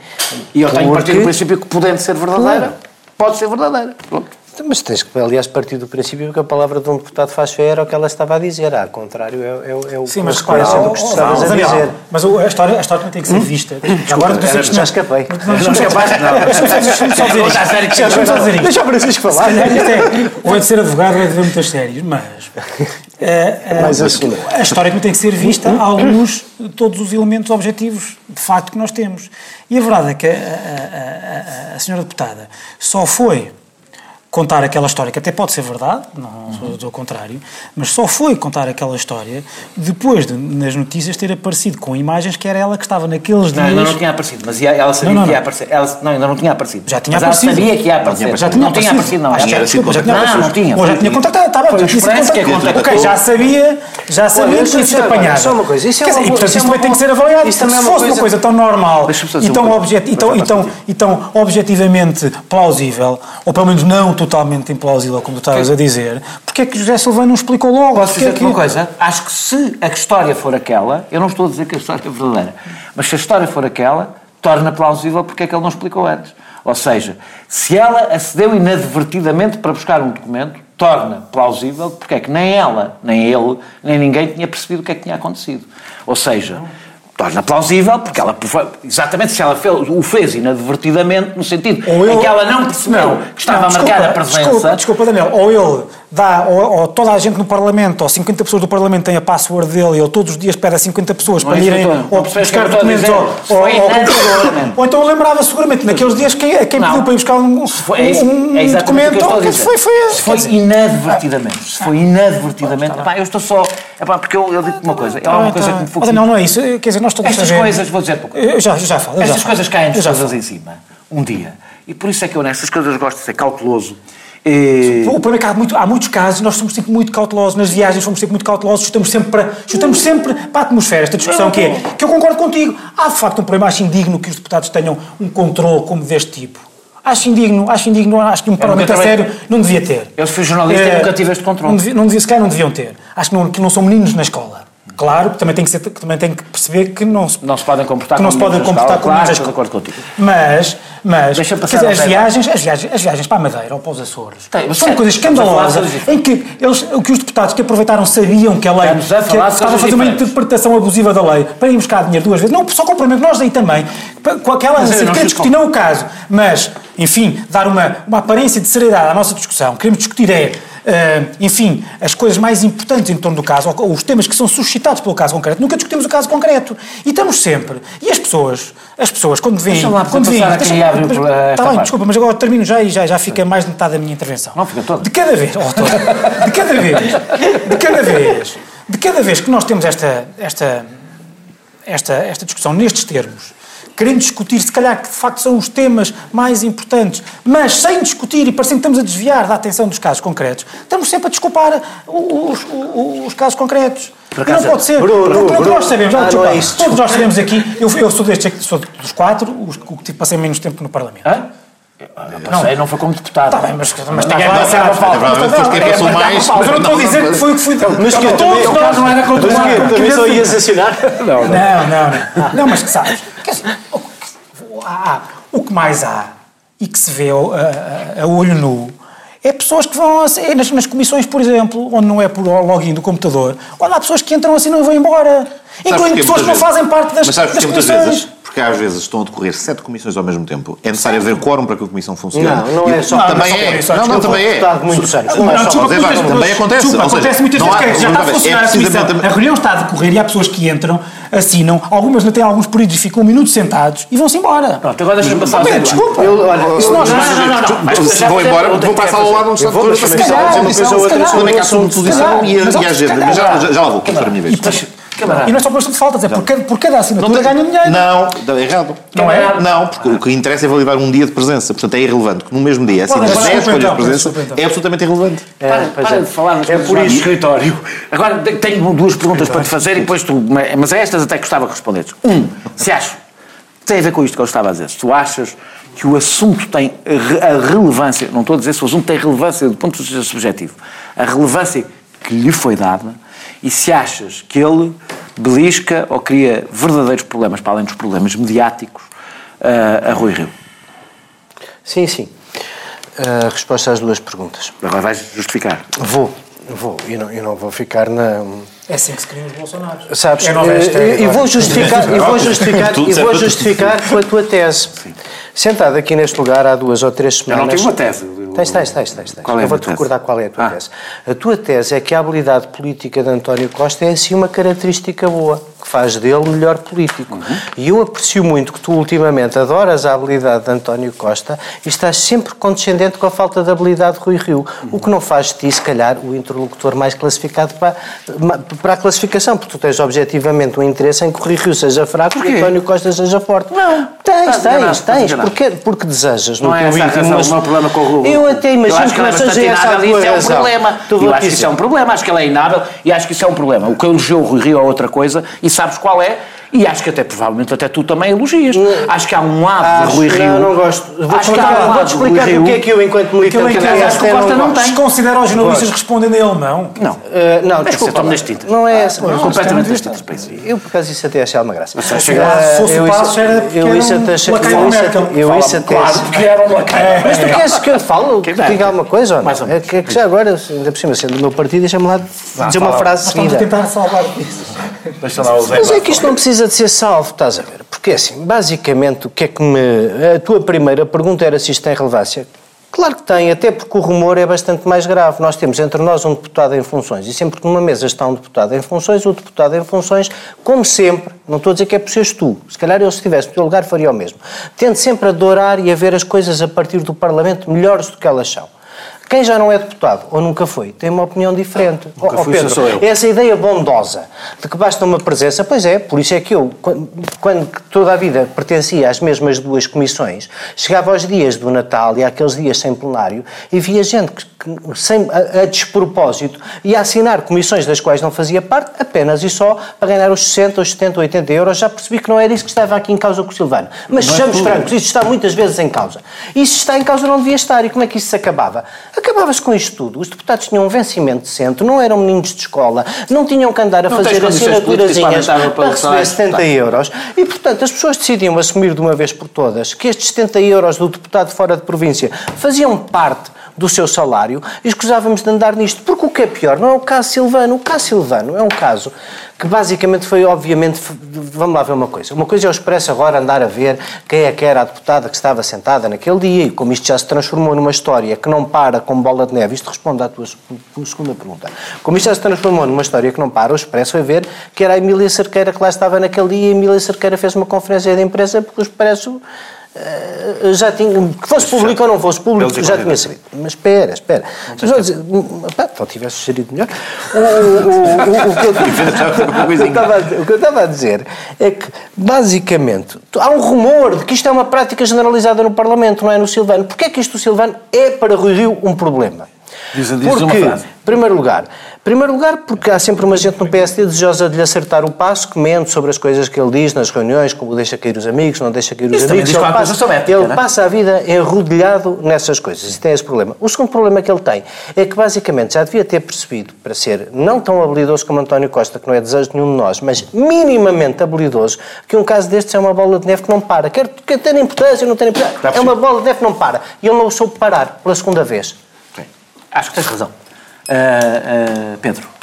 E eu tenho Porque... partido do princípio que podendo ser verdadeira, claro. pode ser verdadeira. Pronto. Mas tens que, aliás, partir do princípio que a palavra de um deputado faz fé era o que ela estava a dizer. Ao contrário, é, é, é o Sim, mas repara, do que estavas a dizer. Mas a história, a história tem que ser hum? vista. Agora tu dizes já escapei. Não escapaste, não. Deixa-me só dizer isto. Deixa o Francisco falar. Ou é de ser advogado ou é de ver muitas séries, mas... mas a história tem que ser vista à luz de todos os elementos objetivos de facto que nós temos. E a verdade é que a senhora deputada só foi contar aquela história, que até pode ser verdade, não sou do contrário, mas só foi contar aquela história depois de, nas notícias, ter aparecido com imagens que era ela que estava naqueles não, dias... Não, não tinha aparecido, mas ela sabia não, não, que ia aparecer. Ela, não, ainda não tinha aparecido. Já tinha mas aparecido. ela sabia que ia aparecer. Já tinha não tinha aparecido, não. Acho já, desculpa, já tinha não, aparecido. não tinha. Ou já tinha contactado, está bem, já tinha sido que é. Ok, já sabia, já sabia que tinha sido apanhado. Só uma coisa, isso é Quer dizer, e, portanto, isso também tem que ser avaliado. Se fosse uma coisa tão normal e tão objetivamente plausível, ou pelo menos não totalmente implausível, como tu estavas a dizer, porque é que José Silva não explicou logo? Posso dizer é que... uma coisa? Acho que se a história for aquela, eu não estou a dizer que a história é verdadeira, mas se a história for aquela, torna plausível porque é que ele não explicou antes. Ou seja, se ela acedeu inadvertidamente para buscar um documento, torna plausível porque é que nem ela, nem ele, nem ninguém tinha percebido o que é que tinha acontecido. Ou seja, torna plausível, porque ela, exatamente se ela fez, o fez inadvertidamente, no sentido ou ele, em que ela não percebeu não, que estava não, desculpa, marcada a presença. Desculpa, desculpa, Daniel, ou ele dá, ou, ou, toda a gente no Parlamento, ou 50 pessoas do Parlamento têm a password dele, ele todos os dias pede a 50 pessoas não para é irem ou buscar documentos ou, ou, ou, então lembrava seguramente naqueles dias quem, quem pediu para ir buscar um, foi, é, um, é documento. Que foi, foi, se foi inadvertidamente, se foi inadvertidamente, pá, eu estou só, é pá, porque eu, eu digo uma coisa, é uma coisa que me. Não, não é isso, quer dizer, nós todos Estas coisas, vou dizer pouco. Eu já, já falo. Estas coisas caem-nos todas em cima, um dia. E por isso é que eu nestas coisas gosto de ser cauteloso. E... O problema é que há, muito, há muitos casos, nós somos sempre muito cautelosos, nas viagens somos sempre muito cautelosos, chutamos sempre para, chutamos sempre para a atmosfera, esta discussão que é, que eu concordo contigo. Há de facto um problema, acho indigno que os deputados tenham um controle como deste tipo. Acho indigno, acho indigno, acho que um parlamento a sério não devia ter. Eu fui jornalista é, e nunca tive este controle. Não devia, não devia, sequer não deviam ter. Acho que não, que não são meninos na escola. Claro, também tem que, ser, também tem que perceber que não se, não se podem comportar que não se podem comportar como claro, estou de acordo contigo. Mas, mas dizer, as, viagens, as, viagens, as viagens para a Madeira ou para os Açores. Tem, são coisas escandalosas em que, eles, que os deputados que aproveitaram sabiam que a lei que estava a fazer uma interpretação abusiva da lei para ir buscar dinheiro duas vezes. Não só cumprimento, nós aí também, com aquela assim, queremos discutir não o caso, mas, enfim, dar uma, uma aparência de seriedade à nossa discussão. Queremos discutir é Uh, enfim, as coisas mais importantes em torno do caso, ou os temas que são suscitados pelo caso concreto, nunca discutimos o caso concreto. E estamos sempre. E as pessoas, as pessoas, quando vêm. Lá quando vêm. Deixa, está bem, desculpa, mas agora termino já e já, já fica mais de metade da minha intervenção. Não fica todo. De cada vez, oh, todo, de cada vez, de cada vez, de cada vez que nós temos esta, esta, esta, esta discussão nestes termos querendo discutir, se calhar, que de facto são os temas mais importantes, mas sem discutir e parecendo que estamos a desviar da atenção dos casos concretos, estamos sempre a desculpar os, os, os casos concretos. Não pode ser. Bruno, Bruno, Bruno, nós sabemos, ah, não, é todos nós sabemos aqui, eu, eu sou destes, sou dos quatro, os que passei menos tempo no Parlamento. Hã? Não, não sei, não foi como deputado. Está bem, mas, mas ninguém vai ser a falta. Mas eu não estou a dizer que foi o que fui. Mas que todos nós não era contra o Também só ias assinar? Não, não. Não, mas que sabes. O que mais há e que se vê a olho nu é pessoas que vão é nas, nas, comissões, por exemplo, onde não é por login do computador, onde há pessoas que entram assim e não vão embora. Incluindo pessoas que não fazem parte das, mas sabes das comissões. Vezes, porque às vezes estão a decorrer sete comissões ao mesmo tempo. É necessário haver quórum para que a comissão funcione. Não, não é só. Não, também é. Não, não, também é. Não, não, também acontece. Acontece muitas vezes que já está a funcionar a comissão. A reunião está a decorrer e há pessoas que entram, assinam, algumas não têm alguns períodos, ficam um minuto sentados e vão-se embora. Pronto, agora deixa-me passar. Desculpa. Se nós vão embora, vão passar ao lado onde está a Se calhar, também cá sobre posição e a agenda. Já lá vou, que é a minha vez. E não é só por questão de faltas, é por cada, por cada assinatura não ganha dinheiro. Não, é errado. Não é? Não, porque o que interessa é validar um dia de presença. Portanto, é irrelevante. Que no mesmo dia, assim, 10 escolhas de então, presença, então. é absolutamente irrelevante. É, para, para é. de falar nas é por isso. escritório. Agora, tenho duas perguntas para te fazer e depois tu... Mas a estas até gostava que respondesses. Um, se achas... Tem a ver com isto que eu estava a dizer. Se tu achas que o assunto tem a relevância, não estou a dizer se o assunto tem relevância do ponto de vista subjetivo, a relevância que lhe foi dada e se achas que ele belisca ou cria verdadeiros problemas, para além dos problemas mediáticos, uh, a Rui Rio? Sim, sim. A resposta às duas perguntas. Agora vais justificar. Vou, vou. E não, eu não vou ficar na. É assim que se criam os Bolsonaros. Sabes, é e, e vou justificar, e vou justificar, e vou justificar com a tua tese. Sim. Sentado aqui neste lugar há duas ou três semanas. Eu não tive uma tese. Tens, tens, tens, tens. tens. Qual é Eu vou-te recordar qual é a tua ah. tese. A tua tese é que a habilidade política de António Costa é assim uma característica boa, faz dele melhor político. Uhum. E eu aprecio muito que tu ultimamente adoras a habilidade de António Costa e estás sempre condescendente com a falta de habilidade de Rui Rio, uhum. o que não faz de ti, se calhar, o interlocutor mais classificado para, para a classificação, porque tu tens objetivamente um interesse em que o Rui Rio seja fraco e António Costa seja forte. Não. Tens, tens, tens. Porque, porque desejas. Não é essa íntimo, mas... o meu problema com o Rui. Eu até imagino que, não seja essa a tua isso é um problema. Eu acho que isso é um problema, acho que ele é inábil e acho que isso é um problema. O que elogiou o Rui Rio é outra coisa sabes qual é? E acho que até provavelmente até tu também elogias. Hum. Acho que há um lado acho, de Rui Rio. Não, não gosto. Vou acho que há um lado de explicar Rui Rio. que é que eu, enquanto militante que eu acho que o Costa não, não tem. Considera os jornalistas respondendo em alemão? Não. Uh, não, desculpa. nas tintas. Não é essa. Ah, completamente nas tintas para isso. Eu, por acaso, isso até achei uma graça. Mas se fosse o passo, era porque eu isso até achei. Eu isso até Claro, porque era um lacaio. Mas tu queres que eu fale? Que diga alguma coisa ou não? É que já agora, ainda por cima, sendo do meu partido, deixa-me lá dizer uma frase seguida. Estamos a tentar salvar isso. Mas é que isto não precisa de ser salvo estás a ver? Porque assim, basicamente, o que é que me. A tua primeira pergunta era se isto tem relevância. Claro que tem, até porque o rumor é bastante mais grave. Nós temos entre nós um deputado em funções e sempre que numa mesa está um deputado em funções, o deputado em funções, como sempre, não estou a dizer que é por seres tu, se calhar eu se estivesse no teu lugar faria o mesmo, tende sempre a adorar e a ver as coisas a partir do Parlamento melhores do que elas são. Quem já não é deputado ou nunca foi tem uma opinião diferente. Nunca oh, oh, Pedro, sou eu. essa ideia bondosa de que basta uma presença, pois é, por isso é que eu, quando, toda a vida pertencia às mesmas duas comissões, chegava aos dias do Natal e àqueles dias sem plenário e via gente que, que sem, a, a despropósito ia assinar comissões das quais não fazia parte apenas e só para ganhar os 60, os 70, 80 euros. Já percebi que não era isso que estava aqui em causa com o Silvano. Mas não é sejamos é francos, isso está muitas vezes em causa. Isso está em causa não devia estar. E como é que isso se acabava? Acabava-se com isto tudo. Os deputados tinham um vencimento decente, não eram meninos de escola, não tinham que andar a não fazer assinaturazinhas para, para receber 70 euros. E, portanto, as pessoas decidiam assumir de uma vez por todas que estes 70 euros do deputado fora de província faziam parte do seu salário escusávamos de andar nisto. Porque o que é pior não é o caso Silvano. O caso Silvano é um caso que basicamente foi, obviamente, vamos lá ver uma coisa. Uma coisa é o Expresso agora andar a ver quem é que era a deputada que estava sentada naquele dia e como isto já se transformou numa história que não para com bola de neve. Isto responde à tua segunda pergunta. Como isto já se transformou numa história que não para, o Expresso foi ver que era a Emília Cerqueira que lá estava naquele dia e a Emília Cerqueira fez uma conferência de imprensa porque o Expresso já tinha, que fosse público ou não fosse público, já tinha sabido. Mas espera, espera. Dizer, pá, então tivesse gerido melhor. O que eu estava a dizer é que, basicamente, há um rumor de que isto é uma prática generalizada no Parlamento, não é no Silvano. Porquê é que isto do Silvano é para Rui Rio um problema? Diz, diz Porque, uma frase. primeiro lugar, primeiro lugar, porque há sempre uma gente no PSD desejosa de lhe acertar o passo, que mente sobre as coisas que ele diz nas reuniões, como deixa cair os amigos, não deixa cair os Isso amigos. Ele, passa, ética, ele é? passa, a vida enrodilhado nessas coisas. E tem esse problema. O segundo problema que ele tem é que, basicamente, já devia ter percebido, para ser não tão habilidoso como António Costa, que não é desejo de nenhum de nós, mas minimamente habilidoso, que um caso destes é uma bola de neve que não para. Quer, quer ter importância não ter importância. É uma bola de neve que não para. E ele não o soube parar pela segunda vez. Acho que tens razão. Uh, uh, Pedro.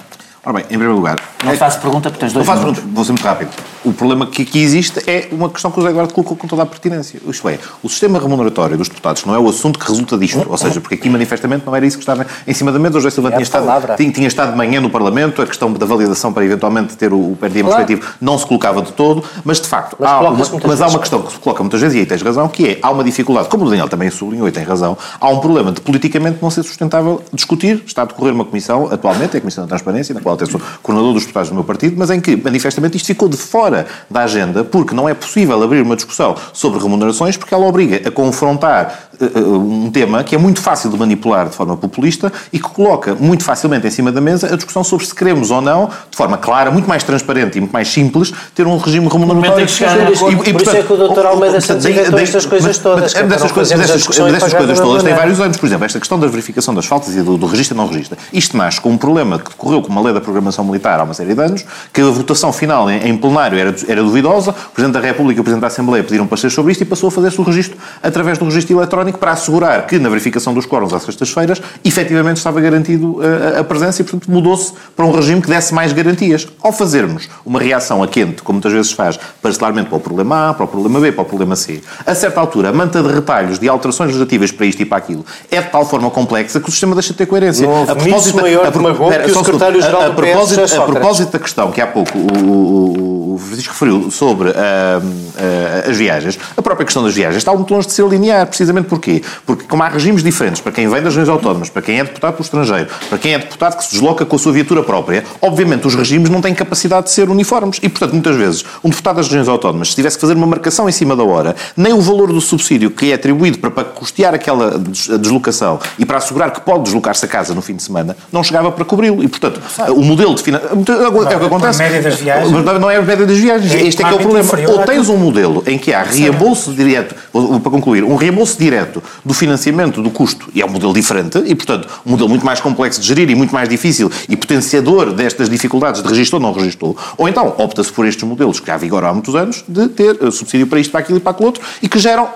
Ora bem, em primeiro lugar... Não é... faço pergunta porque tens dois Não faço pergunta, vou ser muito rápido. O problema que aqui existe é uma questão que o José Eduardo colocou com toda a pertinência. Isto é, o sistema remuneratório dos deputados não é o assunto que resulta disto. Ou seja, porque aqui manifestamente não era isso que estava em cima da mesa. O José Silva é tinha, estado, tinha, tinha, estado de manhã no Parlamento, a questão da validação para eventualmente ter o, o per diem claro. não se colocava de todo, mas de facto, mas, há uma, mas há uma questão que se coloca muitas vezes, e aí tens razão, que é, há uma dificuldade, como o Daniel também sublinhou e tem razão, há um problema de politicamente não ser sustentável discutir. Está a decorrer uma comissão, atualmente, é a Comissão da Transparência, na qual até sou coordenador dos deputados do meu partido, mas em que manifestamente isto ficou de fora da agenda porque não é possível abrir uma discussão sobre remunerações porque ela obriga a confrontar um tema que é muito fácil de manipular de forma populista e que coloca muito facilmente em cima da mesa a discussão sobre se queremos ou não, de forma clara, muito mais transparente e muito mais simples, ter um regime remuneratório. E, e, por isso é que o Dr. Almeida se inventou estas coisas todas. Mas, dessas coisas, dessas, dessas coisas todas tem vários anos. Por exemplo, esta questão da verificação das faltas e do, do registro não registro. Isto nasce com um problema que decorreu com uma lei da programação militar há uma série de anos, que a votação final em, em plenário era, era duvidosa, o Presidente da República e o Presidente da Assembleia pediram para ser sobre isto e passou a fazer-se o registro através do registro eletrónico para assegurar que na verificação dos quóruns às sextas-feiras efetivamente estava garantido a, a presença e, portanto, mudou-se para um regime que desse mais garantias. Ao fazermos uma reação a quente, como muitas vezes faz, parcelarmente para o problema A, para o problema B, para o problema C, a certa altura, a manta de retalhos de alterações legislativas para isto e para aquilo é de tal forma complexa que o sistema deixa de ter coerência. Não a propósito, maior a, a, a, que o secretário-geral a, a, propósito, a propósito da questão que há pouco o, o, Francisco referiu sobre uh, uh, as viagens, a própria questão das viagens está muito longe de ser linear, precisamente porquê? Porque como há regimes diferentes para quem vem das regiões autónomas, para quem é deputado pelo estrangeiro, para quem é deputado que se desloca com a sua viatura própria, obviamente os regimes não têm capacidade de ser uniformes e, portanto, muitas vezes, um deputado das regiões autónomas, se tivesse que fazer uma marcação em cima da hora, nem o valor do subsídio que é atribuído para, para custear aquela deslocação e para assegurar que pode deslocar-se a casa no fim de semana, não chegava para cobri-lo. E, portanto, o modelo de financiamento... É o que acontece. A média das viagens. Não é a média das viagens. É este é que é o problema. Ou tens um modelo em que há reembolso direto, para concluir, um reembolso direto do financiamento do custo, e é um modelo diferente, e, portanto, um modelo muito mais complexo de gerir e muito mais difícil e potenciador destas dificuldades de registro ou não registrou. Ou então, opta-se por estes modelos que já vigoram há muitos anos, de ter eh, subsídio para isto, para aquilo e para aquilo outro, e que geram,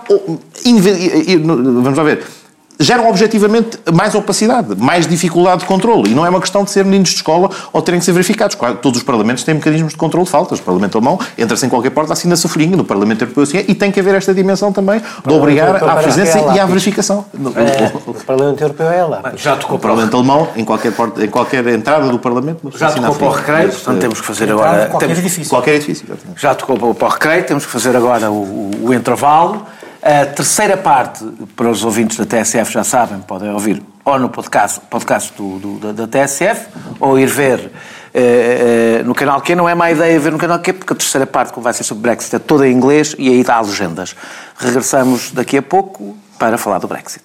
vamos lá ver, geram objetivamente mais opacidade, mais dificuldade de controle. E não é uma questão de ser meninos de escola ou terem que ser verificados. Todos os parlamentos têm mecanismos de controle de faltas. O Parlamento Alemão entra-se em qualquer porta, assina-se folhinha. No Parlamento Europeu assim é. E tem que haver esta dimensão também de obrigar à presença e à verificação. É, o Parlamento Europeu é lá. Já tocou o Parlamento Alemão, em qualquer, porta, em qualquer entrada do Parlamento... Já tocou para o recreio, portanto temos que fazer agora... Qualquer temos, edifício. Qualquer edifício. Já tocou para o recreio, temos que fazer agora o, o, o intervalo. A terceira parte, para os ouvintes da TSF já sabem, podem ouvir ou no podcast, podcast do, do da, TSF, ou ir ver eh, eh, no canal Q. Não é má ideia ver no canal Q, porque a terceira parte, como vai ser sobre Brexit, é toda em inglês e aí dá legendas. Regressamos daqui a pouco para falar do Brexit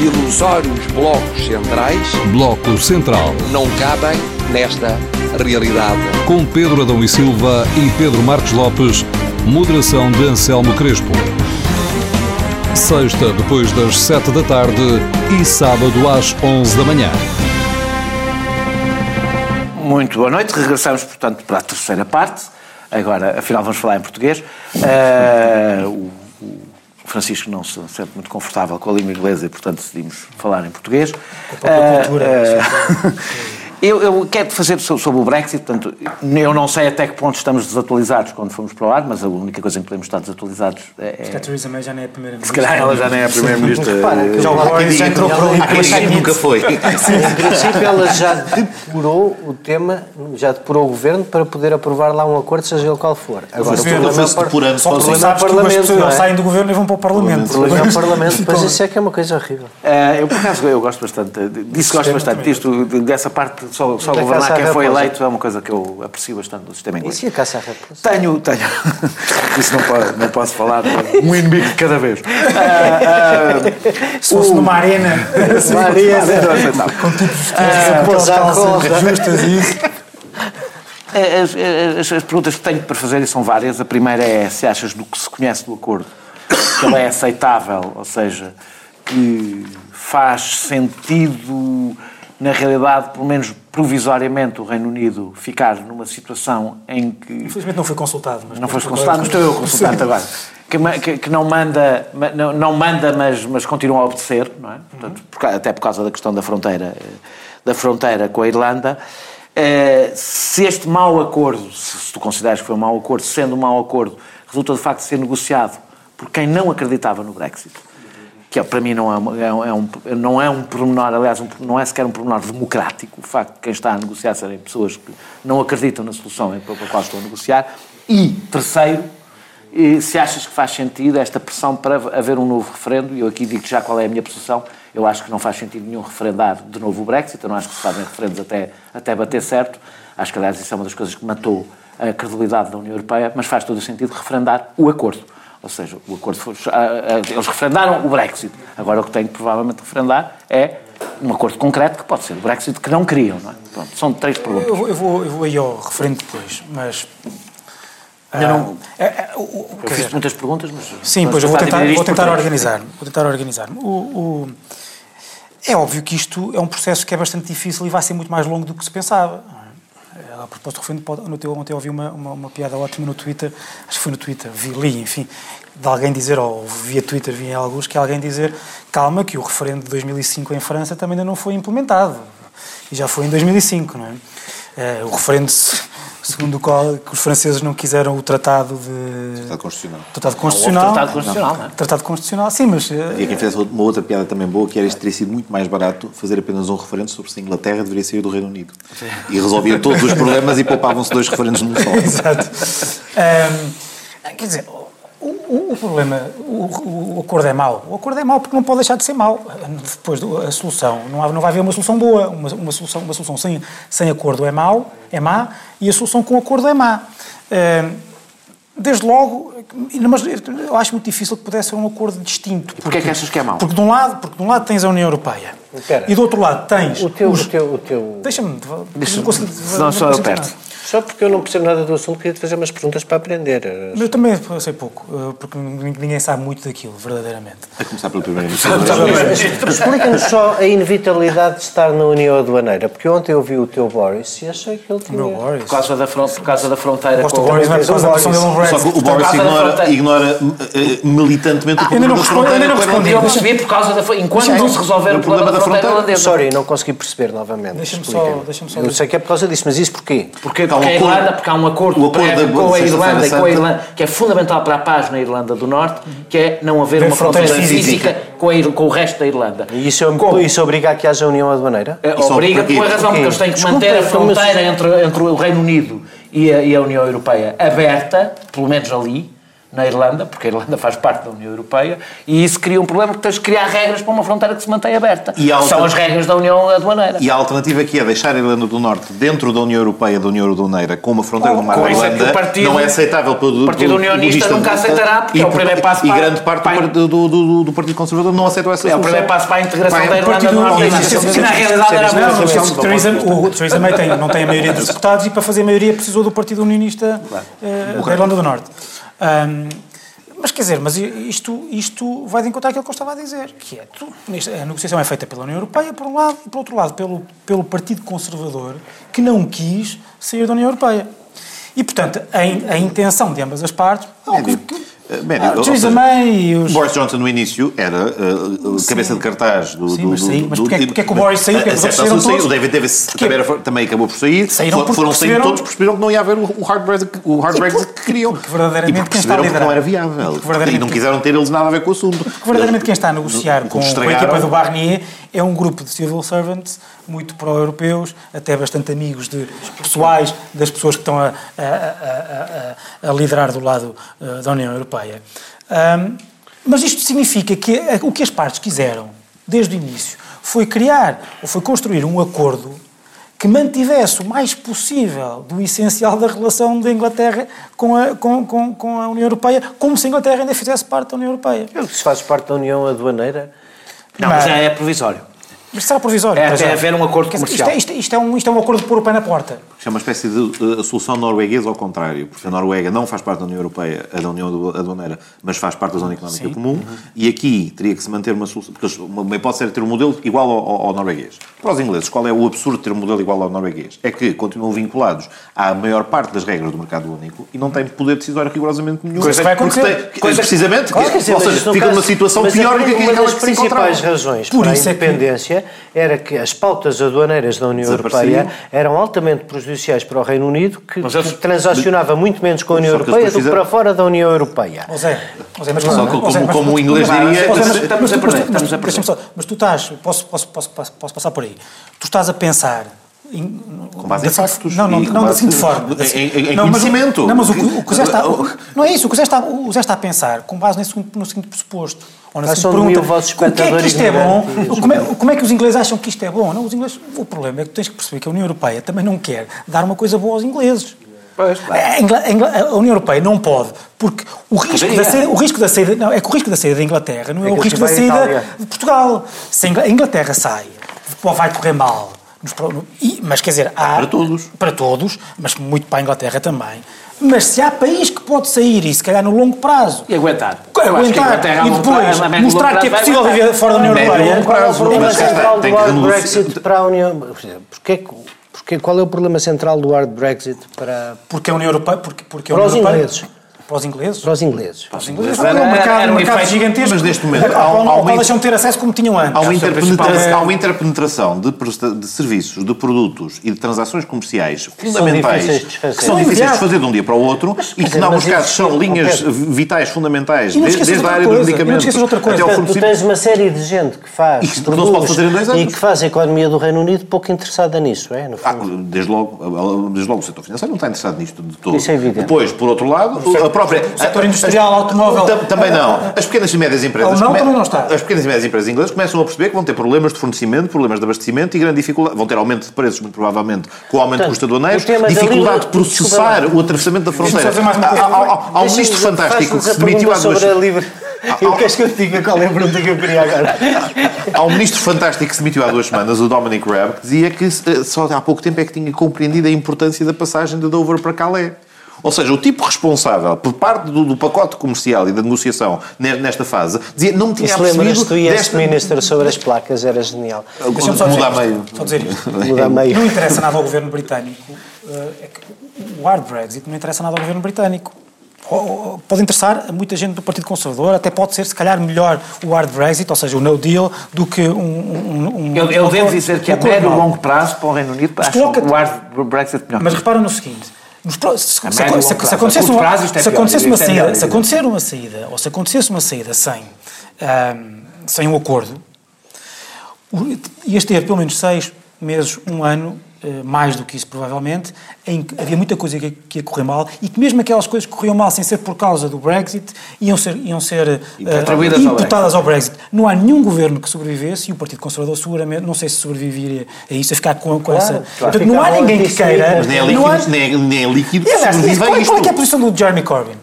ilusórios blocos centrais. Bloco Central. Não cabem nesta realidade. Com Pedro Adão e Silva e Pedro Marcos Lopes, moderação de Anselmo Crespo. Sexta, depois das sete da tarde e sábado às onze da manhã. Muito boa noite. Regressamos, portanto, para a terceira parte. Agora, afinal, vamos falar em português. Uh, o O Francisco não se sente muito confortável com a língua inglesa e, portanto, decidimos falar em português. Com a própria cultura. Uh, Eu, eu quero fazer sobre o Brexit, portanto, eu não sei até que ponto estamos desatualizados quando fomos para o ar, mas a única coisa em que podemos estar desatualizados é. é... a Theresa May já nem é a primeira-ministra. Se calhar ela já nem é a primeira-ministra. já o Boris já entrou para ali. nunca foi. Em princípio, ela já depurou o tema, já depurou o governo para poder aprovar lá um acordo, seja ele qual for. Agora, o problema é o depurando só sabes que as pessoas saem do governo e vão para o Parlamento. O problema é o Parlamento, depois isso é que é uma coisa horrível. eu, por acaso, eu gosto bastante disso, gosto bastante disto, dessa parte, só, só governar quem foi eleito é uma coisa que eu aprecio bastante do sistema inglês. E se a caça à raposa? Tenho, tenho. Isso não, pode, não posso falar. Um inimigo de cada vez. Uh, uh, se fosse o... numa arena. Uma arena. Com tipos de calças justas e isso. As, as, as, perguntas que tenho para fazer são várias. A primeira é se achas do que se conhece do acordo que ele é aceitável, ou seja, que faz sentido na realidade, pelo menos provisoriamente, o Reino Unido ficar numa situação em que. Infelizmente não foi consultado. Mas não foi consultado, mas estou eu a consultar agora. Que, que, que, não manda, não, não manda mas, mas continua a obedecer, não é? Portanto, por, até por causa da questão da fronteira, da fronteira com a Irlanda. Eh, se este mau acordo, se tu consideras que foi um mau acordo, sendo um mau acordo, resulta de facto de ser negociado por quem não acreditava no Brexit, que para mim não é, é, um, é um, não é um pormenor, aliás, um, não é sequer um pormenor democrático, o facto de quem está a negociar serem pessoas que não acreditam na solução pela qual estou a negociar. E, terceiro, se achas que faz sentido esta pressão para haver um novo referendo, e eu aqui digo já qual é a minha posição, eu acho que não faz sentido nenhum referendar de novo o Brexit, eu não acho que se fazem referendos até, até bater certo, acho que, aliás, isso é uma das coisas que matou a credibilidade da União Europeia, mas faz todo o sentido referendar o acordo. Ou seja, o acordo foi, eles referendaram o Brexit. Agora o que têm que provavelmente referendar é um acordo concreto que pode ser o Brexit que não queriam. Não é? Pronto, são três perguntas. Eu, eu, vou, eu vou aí ao referendo depois, mas eu não. É, é, eu fiz muitas perguntas, mas. Sim, pois eu vou tentar, vou tentar organizar-me. Vou tentar organizar-me. O, o, é óbvio que isto é um processo que é bastante difícil e vai ser muito mais longo do que se pensava a propósito do referendo, ontem ouvi uma, uma, uma, piada ótima no Twitter, acho que foi no Twitter, vi, li, enfim, de alguém dizer, ou via Twitter, via alguns, que alguém dizer, calma, que o referendo de 2005 em França também ainda não foi implementado. E já foi em 2005, não é? é o referendo segundo o qual que os franceses não quiseram o tratado de... Tratado constitucional. Tratado constitucional. Tratado constitucional, não é? Tratado constitucional, sim, mas... E quem fez uma outra piada também boa, que era isto teria sido muito mais barato fazer apenas um referendo sobre se a Inglaterra deveria sair do Reino Unido. Sim. E resolvia todos os problemas e poupavam-se dois referendos num só. Exato. Um, quer dizer, o, o, problema, o, o, acordo é mau. O acordo é mau porque não pode deixar de ser mau. Depois, a solução, não, há, não vai haver uma solução boa. Uma, uma, solução, uma solução sem, sem acordo é mau, é má, e a solução com acordo é má. Desde logo, mas eu acho muito difícil que pudesse ser um acordo distinto. Porquê é que achas que é mau? Porque de um lado, porque de um lado tens a União Europeia Espera. e do outro lado tens... O teu... Os... O teu, o teu... Deixa-me... Deixa não consigo... Não, só eu perto. Só porque eu não percebo nada do assunto, queria te fazer umas perguntas para aprender. Eu também sei pouco, eh, porque ninguém sabe muito daquilo, verdadeiramente. A começar pelo primeiro Explica-nos só a inevitabilidade de estar na União Aduaneira, porque ontem eu vi o teu Boris e achei que ele tinha... O meu Boris? Por causa da, por causa da fronteira com o Boris. Mas, Boris. Só que o Boris ignora, ignora uh, militantemente o problema da fronteira. Eu não Eu percebi por causa da... Enquanto não se resolver o problema da fronteira holandesa. Sorry, não consegui perceber novamente. Deixa-me só... Eu sei que é por causa disso, mas isso porquê? Porque a Irlanda, porque há um acordo, o acordo prévio com a Irlanda, com a Irlanda, que é fundamental para a paz na Irlanda do Norte, que é não haver uma fronteira física com, a, com, o resto da Irlanda. E isso, com, isso obriga a que haja união aduaneira? É, obriga por uma razão, porque eles têm que manter a fronteira entre, entre o Reino Unido e a, e a União Europeia aberta, pelo menos ali, na Irlanda, porque a Irlanda faz parte da União Europeia, e isso cria um problema porque tens de criar regras para uma fronteira que se mantém aberta. E São as regras da União Aduaneira. E a alternativa aqui é deixar a Irlanda do Norte dentro da União Europeia, da União Aduaneira, com uma fronteira do mar da Irlanda, é partido, não é aceitável pelo O Partido Unionista nunca aceitará, porque e, é o primeiro passo e para... E grande parte para, do, do, do, do, Partido Conservador não aceitou essa solução. É o primeiro passo para a integração para, da Irlanda do Norte. Na realidade era a O Theresa May não tem a maioria dos deputados e para fazer a maioria precisou do Partido Unionista eh, da Irlanda do Norte. Mas quer dizer, mas isto, isto vai de encontrar aquilo que eu estava a dizer, que é, tu, a negociação é feita pela União Europeia, por um lado, e por outro lado, pelo, pelo Partido Conservador, que não quis sair da União Europeia. E, portanto, a, a intenção de ambas as partes... É, que, Médio. Ah, Theresa May e os... Boris Johnson no início era uh, cabeça de cartaz do. Sim, do, mas, saiu. mas do- porquê, porquê que o Boris saiu? Porque saiu. O. David Davis também, era- também acabou por sair. Saíram Foram saindo todos, perceberam que não ia haver o o hard Brexit, o hard Brexit que queriam. porque verdadeiramente e porque quem está a que não era liderar- viável. E não quiseram ter eles nada a ver com o assunto. Porque verdadeiramente quem está a negociar com, com a equipa do Barnier é um grupo de civil servants muito pró-europeus, até bastante amigos de pessoais das pessoas que estão a, a- a- a- liderar do lado eh, da União Europeia. Ahm, mas isto significa que o que as partes quiseram, desde o início, foi criar ou foi construir um acordo que mantivesse o mais possível do essencial da relação da Inglaterra com a, com, com, com a União Europeia, como se a Inglaterra ainda fizesse parte da União Europeia. Se fazes parte da União Aduaneira, Não, mas é provisório. Mas será provisório. É até já. haver um acordo comercial. Isto é, isto, isto é um, isto é um acordo de pôr o pé na porta. Isto é uma espécie de uh, solução norueguesa ao contrário, porque a Noruega não faz parte da União Europeia, da União Aduaneira, mas faz parte da Zona Económica Sim. Comum, e aqui teria que se manter uma solução, porque uma uma hipótese era ter um modelo igual ao, ao- ao norueguês. Para os ingleses, qual é o absurdo de ter um modelo igual ao norueguês? É que continuam vinculados à maior parte das regras do mercado único e não têm poder decisório rigorosamente nenhum. Coisa que vai acontecer. tem- Coisa- precisamente, Claro, quer dizer, ou seja, fica numa situação pior do que aquela que se principais razões Por para a isso é que- independência era que as pautas aduaneiras da União. Europeia eram altamente prejudiciais para o Reino Unido, que, Mas que transacionava muito menos com a União Europeia do que para fora da União Europeia. Zé, mas, Só como- como o inglês diria, estamos a perder, mas tu- estamos a deixa-me só, Mas tu estás, posso, posso, posso, posso passar por aí. Tu estás a pensar. Com base de em facto- factos Não, não, não da base seguinte forma. em- em- em Não, mas o- conhecimento. Não, mas o, que- o que o Zé está. o- não é isso, o que o Zé está, o Zé está a pensar com base nesse, no seguinte pressuposto. Ou na seguinte de pergunta. o que é que isto é bom? Como é, como é que os ingleses acham que isto é bom? Não, os ingleses, o problema é que tu tens que perceber que a União Europeia também não quer dar uma coisa boa aos ingleses. A, Ingla- a a União Europeia não pode, porque o risco, Poderia. da saída, o risco da saída. Não, é que o risco da saída da Inglaterra não é, É o risco da assim saída de Portugal. Se a Inglaterra sai, vai correr mal. Nos pro- no- e- mas quer dizer, há. Para todos. Para todos, mas muito para a Inglaterra também. Mas se há país que pode sair, e se calhar no longo prazo, E aguentar. Eu acho que a aguentar e depois prazo, mostrar que é possível viver fora da União Europeia. Qual é o problema central do hard Brexit para a União? Porquê, que- porquê, qual é o problema central do hard Brexit para, Porque a União Europeia. Porque, porque a Para União os Europeia- ingleses. Para os ingleses? para os ingleses? Os ingleses Era- era um mercado, era um mercado gigantesco. mas neste momento há ao, há ao deixam de ter acesso como tinham antes. Há uma, Portanto, interpenetração, é- há uma interpenetração de, de serviços, de produtos e de transações comerciais fundamentais que são difíceis de fazer de um dia para o outro e que, em mas alguns casos, são linhas vitais fundamentais, E não desde, desde a outra área dos e medicamentos esqueças outra coisa. até ao Portanto, tu fornecimento. tens uma série de gente que faz E que não se pode fazer em dois anos. e que faz a economia do Reino Unido pouco interessada nisso, é? No Ah, fundo. desde, logo, desde logo o setor financeiro não está interessado nisto de todo. Isso é evidente. Depois, por outro lado, própria. o setor industrial, automóvel. Tam- Também não. As pequenas e médias empresas. Alemão come- também não está. As pequenas e médias empresas inglesas começam a perceber que vão ter problemas de fornecimento, problemas de abastecimento e grande dificuldade. Vão ter aumento de preços, muito provavelmente, com o aumento do Portanto, custo aduaneiro, dificuldade de processar Desculpa o atravessamento da fronteira. Há, um ministro fantástico que se demitiu há duas... Eu queres que eu te diga qual é a pergunta que eu queria agora? Há um ministro fantástico que se demitiu há duas semanas, o Dominic Raab, que dizia que eh, só há pouco tempo é que tinha compreendido a importância da passagem de Dover para Calais. Ou seja, o tipo responsável por parte do, do pacote comercial e da negociação ne- nesta fase dizia não me tinha se lembras tu e este desta... ministro sobre as placas, era genial. Deixa-me só Muda a dizer, meio. isto, só dizer isto. Muda a meio. Não interessa nada ao governo britânico. eh, É que o hard Brexit não interessa nada ao governo britânico. Pode interessar a muita gente do Partido Conservador, até pode ser, se calhar, melhor o hard Brexit, ou seja, o no deal, do que um. um, um Eu, eu um devo dizer que a médio e longo prazo para o Reino Unido acho o hard Brexit melhor. Mas repara no seguinte: se, se, se, se- prazo. acontecesse uma, é acontecesse uma é saída, se acontecer uma saída, ou se acontecesse uma saída sem, ahm, sem um acordo, ias ter pelo menos seis meses, um ano, mais do que isso provavelmente, em que havia muita coisa que, que ia correr mal e que mesmo aquelas coisas que corriam mal sem ser por causa do Brexit iam ser, iam ser eh, ao imputadas ao Brexit. Não há nenhum governo que sobrevivesse e o Partido Conservador seguramente, não sei se sobreviveria a isso, a ficar com, com essa... Portanto, não há ninguém que queira... Mas nem é não há- líquido, nem é, nem é líquido que aliás, sobrevive qual, é- qual é que é a posição do Jeremy Corbyn?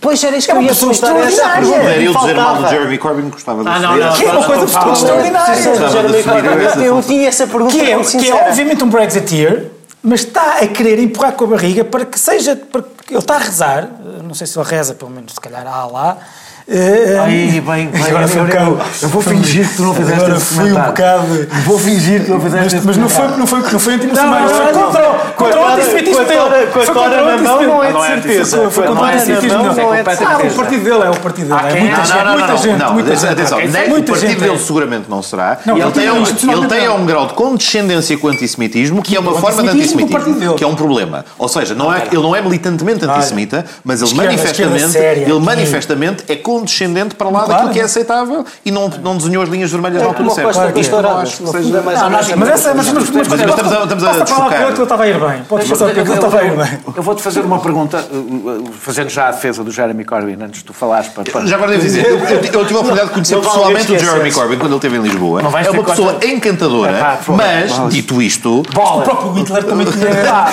Pois era isso que É eu ia pessoa perguntar. essa extraordinária. pergunta. Era eu dizer mal do. Jeremy Corbyn gostava de Ah, não, não. Que é uma coisa absolutamente extraordinária. Eu tinha essa pergunta Que é, que é obviamente um Brexiteer, mas está a querer empurrar com a barriga para que seja. Para que ele está a rezar, não sei se ele reza, pelo menos se calhar há lá, Aí, bem, bem, agora foi um bocado. Eu vou fingir que tu não fizeste Agora esse fui um bocado. Vou fingir que não fizeste Mas, esse mas não foi, não foi, não foi anti-muçulmano, Não, foi contra, o antissemitismo dele. com a Foi tora na mão não é de certeza. Foi- contra o antissemitismo dele. não é de Ah, o partido dele é o partido dele. Ah, É muita gente, Não, não, muita não, gente, atenção, o partido dele seguramente não será. E ele tem, um, um grau de condescendência com o antissemitismo que é uma forma de antissemitismo que é um problema. Ou seja, não é, ele não é militantemente antissemita, mas ele manifestamente é condescendente para lá Claro. daquilo que é aceitável e não, não desenhou as linhas vermelhas na É altura como a certa. Costa Isto não acho que seja- é Mas essa, mas, mas, mas, Mas estamos- a- desfocar. eu estava a ir bem. Podes passar porque eu estava a ir bem. Eu vou-te fazer uma pergunta, uh, uh, fazendo já a defesa do Jeremy Corbyn, antes de tu falares para... Já agora devo dizer, eu, tive a oportunidade de conhecer pessoalmente o. Jeremy Corbyn quando ele esteve em Lisboa. É uma pessoa encantadora, É mas, dito isto, O próprio Hitler também tinha. Ah,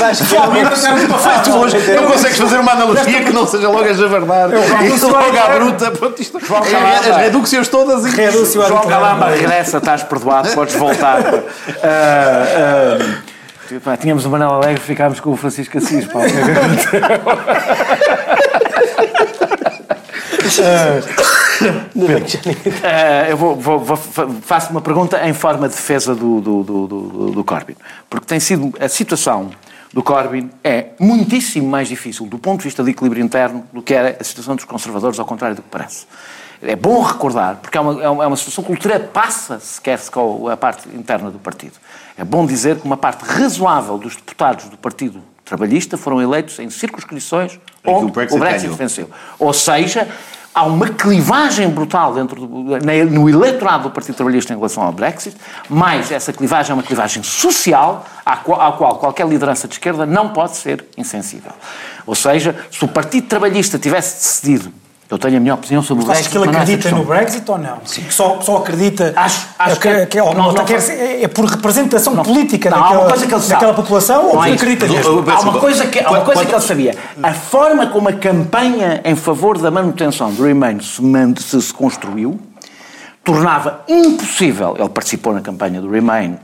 não consegues fazer uma analogia que não seja logo a javardar e logo à bruta. Pronto, isto, é, Calamba. as todas e Redúcio à João. Calamba, regressa, estás perdoado, podes voltar. Ah, ah, pá, tínhamos o Manel Alegre, ficámos com o Francisco Assis. Pá. Ah, eu vou, vou- vou- fa- faço uma pergunta em forma de defesa do, do, do, do, do Corbyn. Porque tem sido a situação do Corbyn é muitíssimo mais difícil do ponto de vista de equilíbrio interno do que era a situação dos conservadores, ao contrário do que parece. É bom recordar, porque é uma, é uma, é situação que ultrapassa sequer-se com a parte interna do partido. É bom dizer que uma parte razoável dos deputados do Partido Trabalhista foram eleitos em circunscrições onde o Brexit o Brexit venceu. Ou seja, há uma clivagem brutal dentro do, no eleitorado do Partido Trabalhista em relação ao Brexit, mas essa clivagem é uma clivagem social à qual, à qual qualquer liderança de esquerda não pode ser insensível. Ou seja, se o Partido Trabalhista tivesse decidido, eu tenho a minha opinião sobre o Brexit, que ele não é acredita no Brexit ou não? Que só, só acredita. Acho- acho que, que- que- ou não, não, não ser- é por representação política Não, daquela, coisa que ele sabe. daquela população ou Não é porque isso. acredita Não, mesmo? Há uma coisa, que, há uma coisa que ele sabia. A forma como a campanha em favor da manutenção do Remain se- se construiu tornava impossível. Ele participou na campanha do Remain,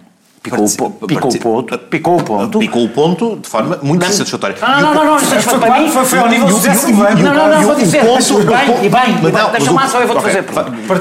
picou, o, po- picou o ponto, picou o ponto. Picou o ponto de forma muito insatisfatória. Não, não, não, não, isso foi para mim. Foi, foi ao nível E de o- José Silveira. Não, não, não, vou dizer. ponto- bem, e bem, não, Deixa-me lá só, eu vou-te fazer.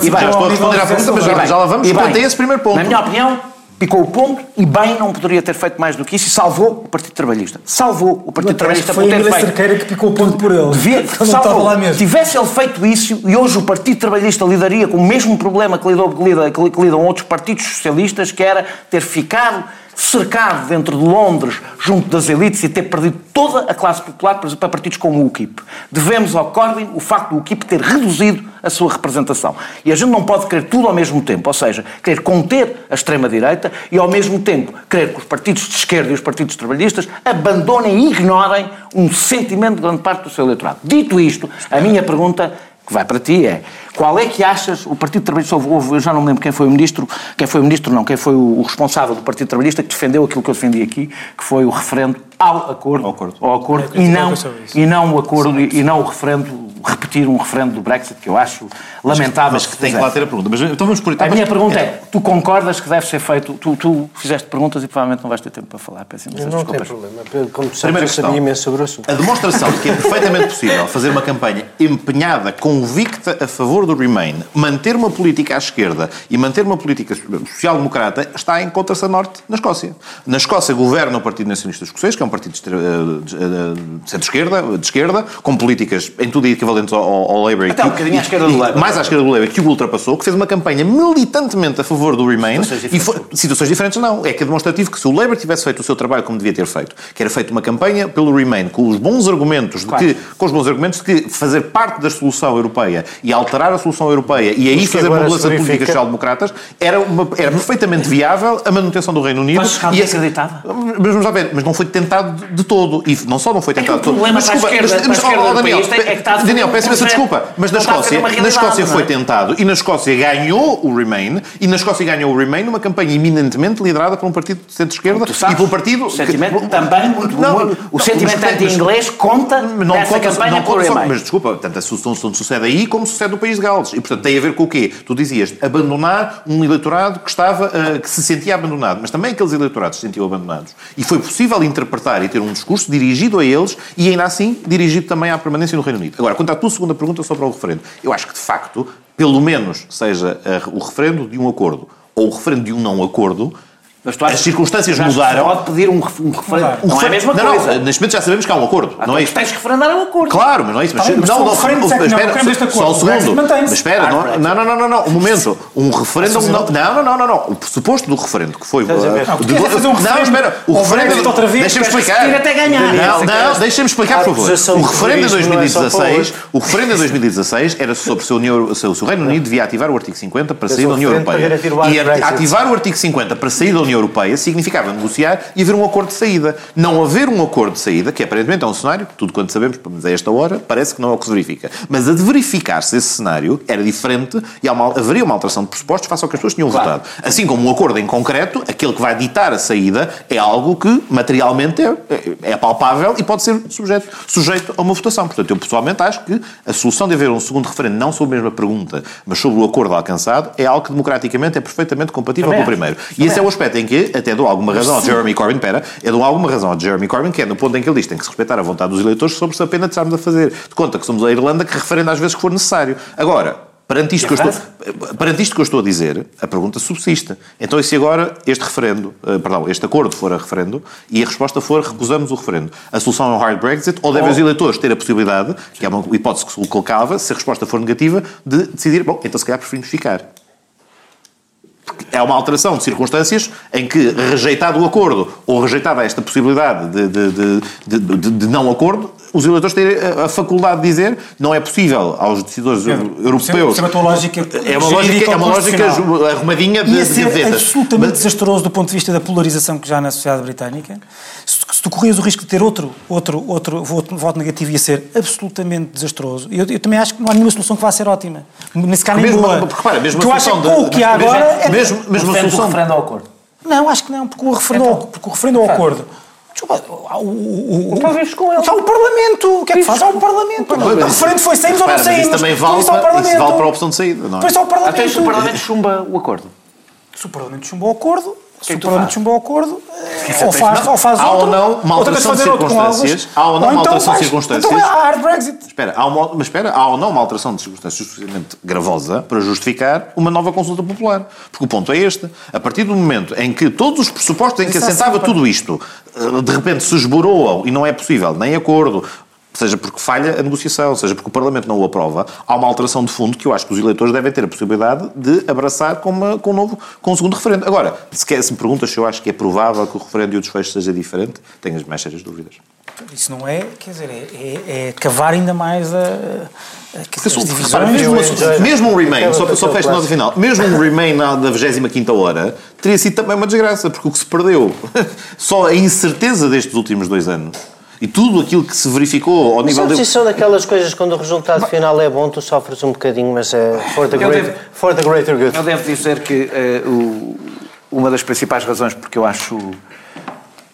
E bem. Já estou a responder à pergunta, mas já, lá vamos E quanto a esse primeiro ponto. Na minha opinião, picou o ponto e bem não poderia ter feito mais do que isso e salvou o Partido Trabalhista. Salvou o Partido Trabalhista Foi por ter feito. Cerqueira que picou o ponto por ele. Devia, não salvou. lá mesmo. Tivesse ele feito isso e hoje o Partido Trabalhista lidaria com o mesmo problema que, lidou, que, lida, que lidam outros partidos socialistas, que era ter ficado cercado dentro de Londres, junto das elites, e ter perdido toda a classe popular para partidos como o UKIP. Devemos ao Corbyn o facto do UKIP ter reduzido a sua representação. E a gente não pode querer tudo ao mesmo tempo, ou seja, querer conter a extrema-direita e ao mesmo tempo querer que os partidos de esquerda e os partidos trabalhistas abandonem e ignorem um sentimento de grande parte do seu eleitorado. Dito isto, a minha pergunta que vai para ti é qual é que achas o Partido Trabalhista houve, eu já não me lembro quem foi o ministro quem foi o ministro não quem foi o, o responsável do Partido Trabalhista que defendeu aquilo que eu defendi aqui que foi o referendo ao acordo Ao acordo. ao acordo É, e não e não o acordo e, e não o referendo repetir um referendo do Brexit que eu acho lamentável Mas que tem que fizesse. lá ter a pergunta. Mas, então vamos por a etapas. minha pergunta é, tu concordas que deve ser feito, tu, tu fizeste perguntas e provavelmente não vais ter tempo para falar, peço imensas Não tem desculpas. problema. Como sabes, Primeira eu sabia imenso sobre o assunto. A demonstração de que é perfeitamente possível fazer uma campanha empenhada, convicta a favor do Remain, manter uma política à esquerda e manter uma política social-democrata está em contra-se a norte na Escócia. Na Escócia governa o Partido Nacionalista Escocês, que é um partido de eh, de centro-esquerda, de esquerda, com políticas em tudo equivalentes ao, ao Labour. e Até que- um bocadinho à esquerda do Labour. Mais à esquerda do Labour, que o ultrapassou, que fez uma campanha militantemente a favor do Remain. Situações E foi, situações diferentes não. É que é demonstrativo que se o Labour tivesse feito o seu trabalho como devia ter feito, que era feito uma campanha pelo Remain com os bons argumentos de que, com os bons argumentos de que fazer parte da solução europeia e alterar a solução europeia e aí Mas fazer uma mudança se de políticas verifica- social-democratas era, uma- era perfeitamente viável a manutenção do Reino Unido. Mas e acreditava? Mas vamos lá ver, mas não foi tentado de, todo. E não só não foi É tentado o de todo. problema Mas, para a esquerda- mas- para a mas, esquerda oh, é que está a fazer Daniel, peço imensa projeto. desculpa, mas na Não Escócia, na Escócia não é? foi tentado e na Escócia ganhou o Remain e na Escócia ganhou o Remain numa campanha eminentemente liderada por um partido de centro-esquerda e por um partido... o sentimento também muito, muito- o sentimento anti-inglês conta não nessa conta, campanha não conta só-. Mas desculpa, tanto a solução sucede aí como sucede no país de Gales. E portanto tem a ver com o quê? Tu dizias abandonar um eleitorado que estava, ah, que se sentia abandonado, mas também aqueles eleitorados se sentiam abandonados. E foi possível interpretar e ter um discurso dirigido a eles e ainda assim dirigido também à permanência no Reino Unido. Agora, quanto Quanto à tua segunda pergunta sobre o referendo, eu acho que, de facto, pelo menos seja o referendo de um acordo ou o referendo de um não acordo, as circunstâncias que mudaram. Pode pedir um, um referendo. Um não é a mesma não, coisa. Não, neste momento já sabemos que há um acordo. Ah, não é então tens que referendar um acordo. Claro, mas não é isso. Mas, não, não, referendo não, não, espera, não só um segundo. Mas espera, Ah, não, não, não, não, não, não, um momento. Um referendo. Não, não, não, não, não, não. O pressuposto do referendo que foi. Uh, Não, fazer um Não, espera. O referendo. Deixa-me explicar. ir até ganhar. Não, não, deixa-me explicar, por favor. O de referendo de terrorismo não é só para 2016, hoje. o referendo de 2016 era sobre se, o Reino Unido devia ativar o artigo 50 para sair da União Europeia. E ativar o artigo 50 para sair da União Europeia significava negociar e haver um acordo de saída. Não haver um acordo de saída, que aparentemente é um cenário, tudo quanto sabemos, pelo menos a esta hora, parece que não é o que se verifica. Mas a de verificar-se esse cenário era diferente e há uma- haveria uma alteração de pressupostos face ao que as pessoas tinham Claro. votado. Assim como um acordo em concreto, aquele que vai ditar a saída é algo que materialmente é, é palpável e pode ser sujeito, sujeito a uma votação. Portanto, eu pessoalmente acho que a solução de haver um segundo referendo, não sobre a mesma pergunta, mas sobre o acordo alcançado, é algo que democraticamente é perfeitamente compatível Também com o acho. primeiro. E esse é o aspecto em que até dou alguma razão ao Jeremy Corbyn, pera, eu dou alguma razão ao Jeremy Corbyn, que é no ponto em que ele diz que tem que se respeitar a vontade dos eleitores sobre se a pena de estarmos a fazer de conta que somos a Irlanda que referenda às vezes que for necessário. Agora, perante isto, que eu estou, perante isto que eu estou a dizer, a pergunta subsiste. Então, e se agora este referendo, eh, perdão, este acordo for a referendo e a resposta for recusamos o referendo? A solução é um hard Brexit ou devem os eleitores ter a possibilidade, que é uma hipótese que se colocava, se a resposta for negativa, de decidir, bom, então se calhar preferimos ficar é uma alteração de circunstâncias em que, rejeitado o acordo ou rejeitada esta possibilidade de, de, de, de- não acordo, os eleitores têm a- a faculdade de dizer não é possível aos decisores europeus. Percebo tua lógica É uma lógica, é uma lógica arrumadinha de, Ia de ser vetas. absolutamente Mas- desastroso do ponto de vista da polarização que já há na sociedade britânica. Se, tu- se tu corrias o risco de ter outro, outro, outro voto, voto negativo, ia ser absolutamente desastroso. E eu, eu também acho que não há nenhuma solução que vá ser ótima. Nesse caso, nem Mesmo- boa. porque, repara, mesmo o que eu acho é que o que há agora mesmo- é... mesmo- mesmo a solução referendo ao acordo. Não, acho que não, porque o referendo, ao, porque o referendo ao acordo... Desculpa, o, o, o, vives com ele. Está o Parlamento. O que é que faz? Há o Parlamento. O referendo foi saímos ou não saímos. isso também vale, isso para, isso Parlamento. vale para a opção de saída, não é? Parlamento. Até se o Parlamento chumba o acordo. Se o Parlamento chumbou o acordo, se que o Parlamento chumbou o acordo, eh, é ou faz, ou faz Há ou não uma alteração de circunstâncias. Há ou não uma então alteração de circunstâncias. Então é hard Brexit. Espera, há uma, mas espera, há ou não uma alteração de circunstâncias suficientemente gravosa para justificar uma nova consulta popular? Porque o ponto é este. A partir do momento em que todos os pressupostos em que assentava tudo isto de repente se esboroam e não é possível nem acordo, seja porque falha a negociação, seja porque o Parlamento não o aprova, há uma alteração de fundo que eu acho que os eleitores devem ter a possibilidade de abraçar com, uma, com um novo, com um segundo referendo. Agora, se, quer, se me perguntas se eu acho que é provável que o referendo e o desfecho seja diferente, tenho as mais sérias dúvidas. Isso não é, quer dizer, é, é, é cavar ainda mais a, as divisões. Repara, mesmo, mesmo um Remain, só, só fecho nota final, mesmo um Remain na, da 25 hora, teria sido também uma desgraça, porque o que se perdeu, só a incerteza destes últimos dois anos, e tudo aquilo que se verificou ao Mas nível sabes, de... isso são daquelas coisas quando o resultado final é bom, tu sofres um bocadinho, mas é for the, great, devo- for the greater good. Eu devo dizer que eh, o- uma das principais razões porque eu acho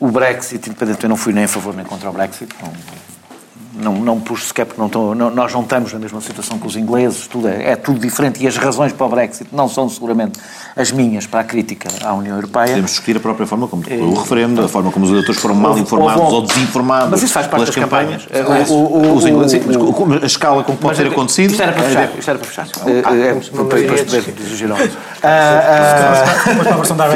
o Brexit, independentemente, eu não fui nem a favor nem contra o Brexit, não, não, não pus sequer porque não estou- não- nós não estamos na mesma situação que os ingleses, tudo é, é tudo diferente e as razões para o Brexit não são seguramente as minhas para a crítica à União Europeia. Podemos discutir a própria forma como o referendo, a forma como os eleitores foram mal informados houve- ou desinformados Mas isso faz parte pelas das campanhas. campanhas. O- o- o- Os ingleses, sim, mas a escala como pode ter acontecido... Isto era para é- fechar. Isto era para fechar. Eh, eh. Ah, Mas para a versão da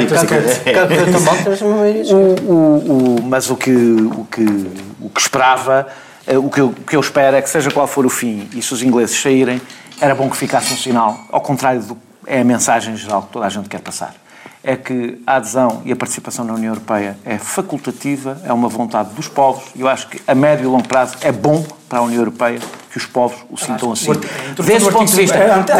mas o que, o que, o que esperava, eh, o que, eu, o que eu espero é que seja qual for o fim, e se os ingleses saírem, era bom que ficasse um sinal, ao contrário do é a mensagem geral que toda a gente quer passar. É que a adesão e a participação na União Europeia é facultativa, é uma vontade dos povos, e eu acho que a médio e longo prazo é bom para a União Europeia que os povos o sintam assim. Desse ponto de vista,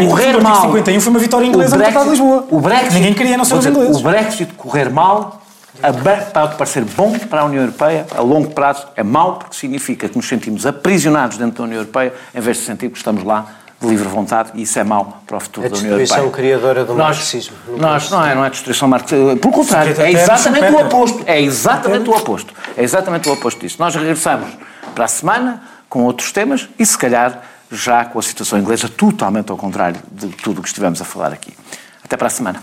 correr o mal. artigo 51 foi uma vitória inglesa no Tratado de Lisboa. O Brexit, Ninguém queria não ser os ingleses. O Brexit correr mal a ba- pode parecer bom para a União Europeia, a longo prazo é mau porque significa que nos sentimos aprisionados dentro da União Europeia em vez de sentir que estamos lá de livre vontade e isso é mau para o futuro A da União Europeia. destruição criadora do Nós- marxismo. Nós, não é, não é destruição marxista. Pelo contrário, é exatamente o oposto. É exatamente o oposto. É exatamente o oposto disso. Nós regressamos para a semana com outros temas e, se calhar, já com a situação inglesa totalmente ao contrário de tudo o que estivemos a falar aqui. Até para a semana.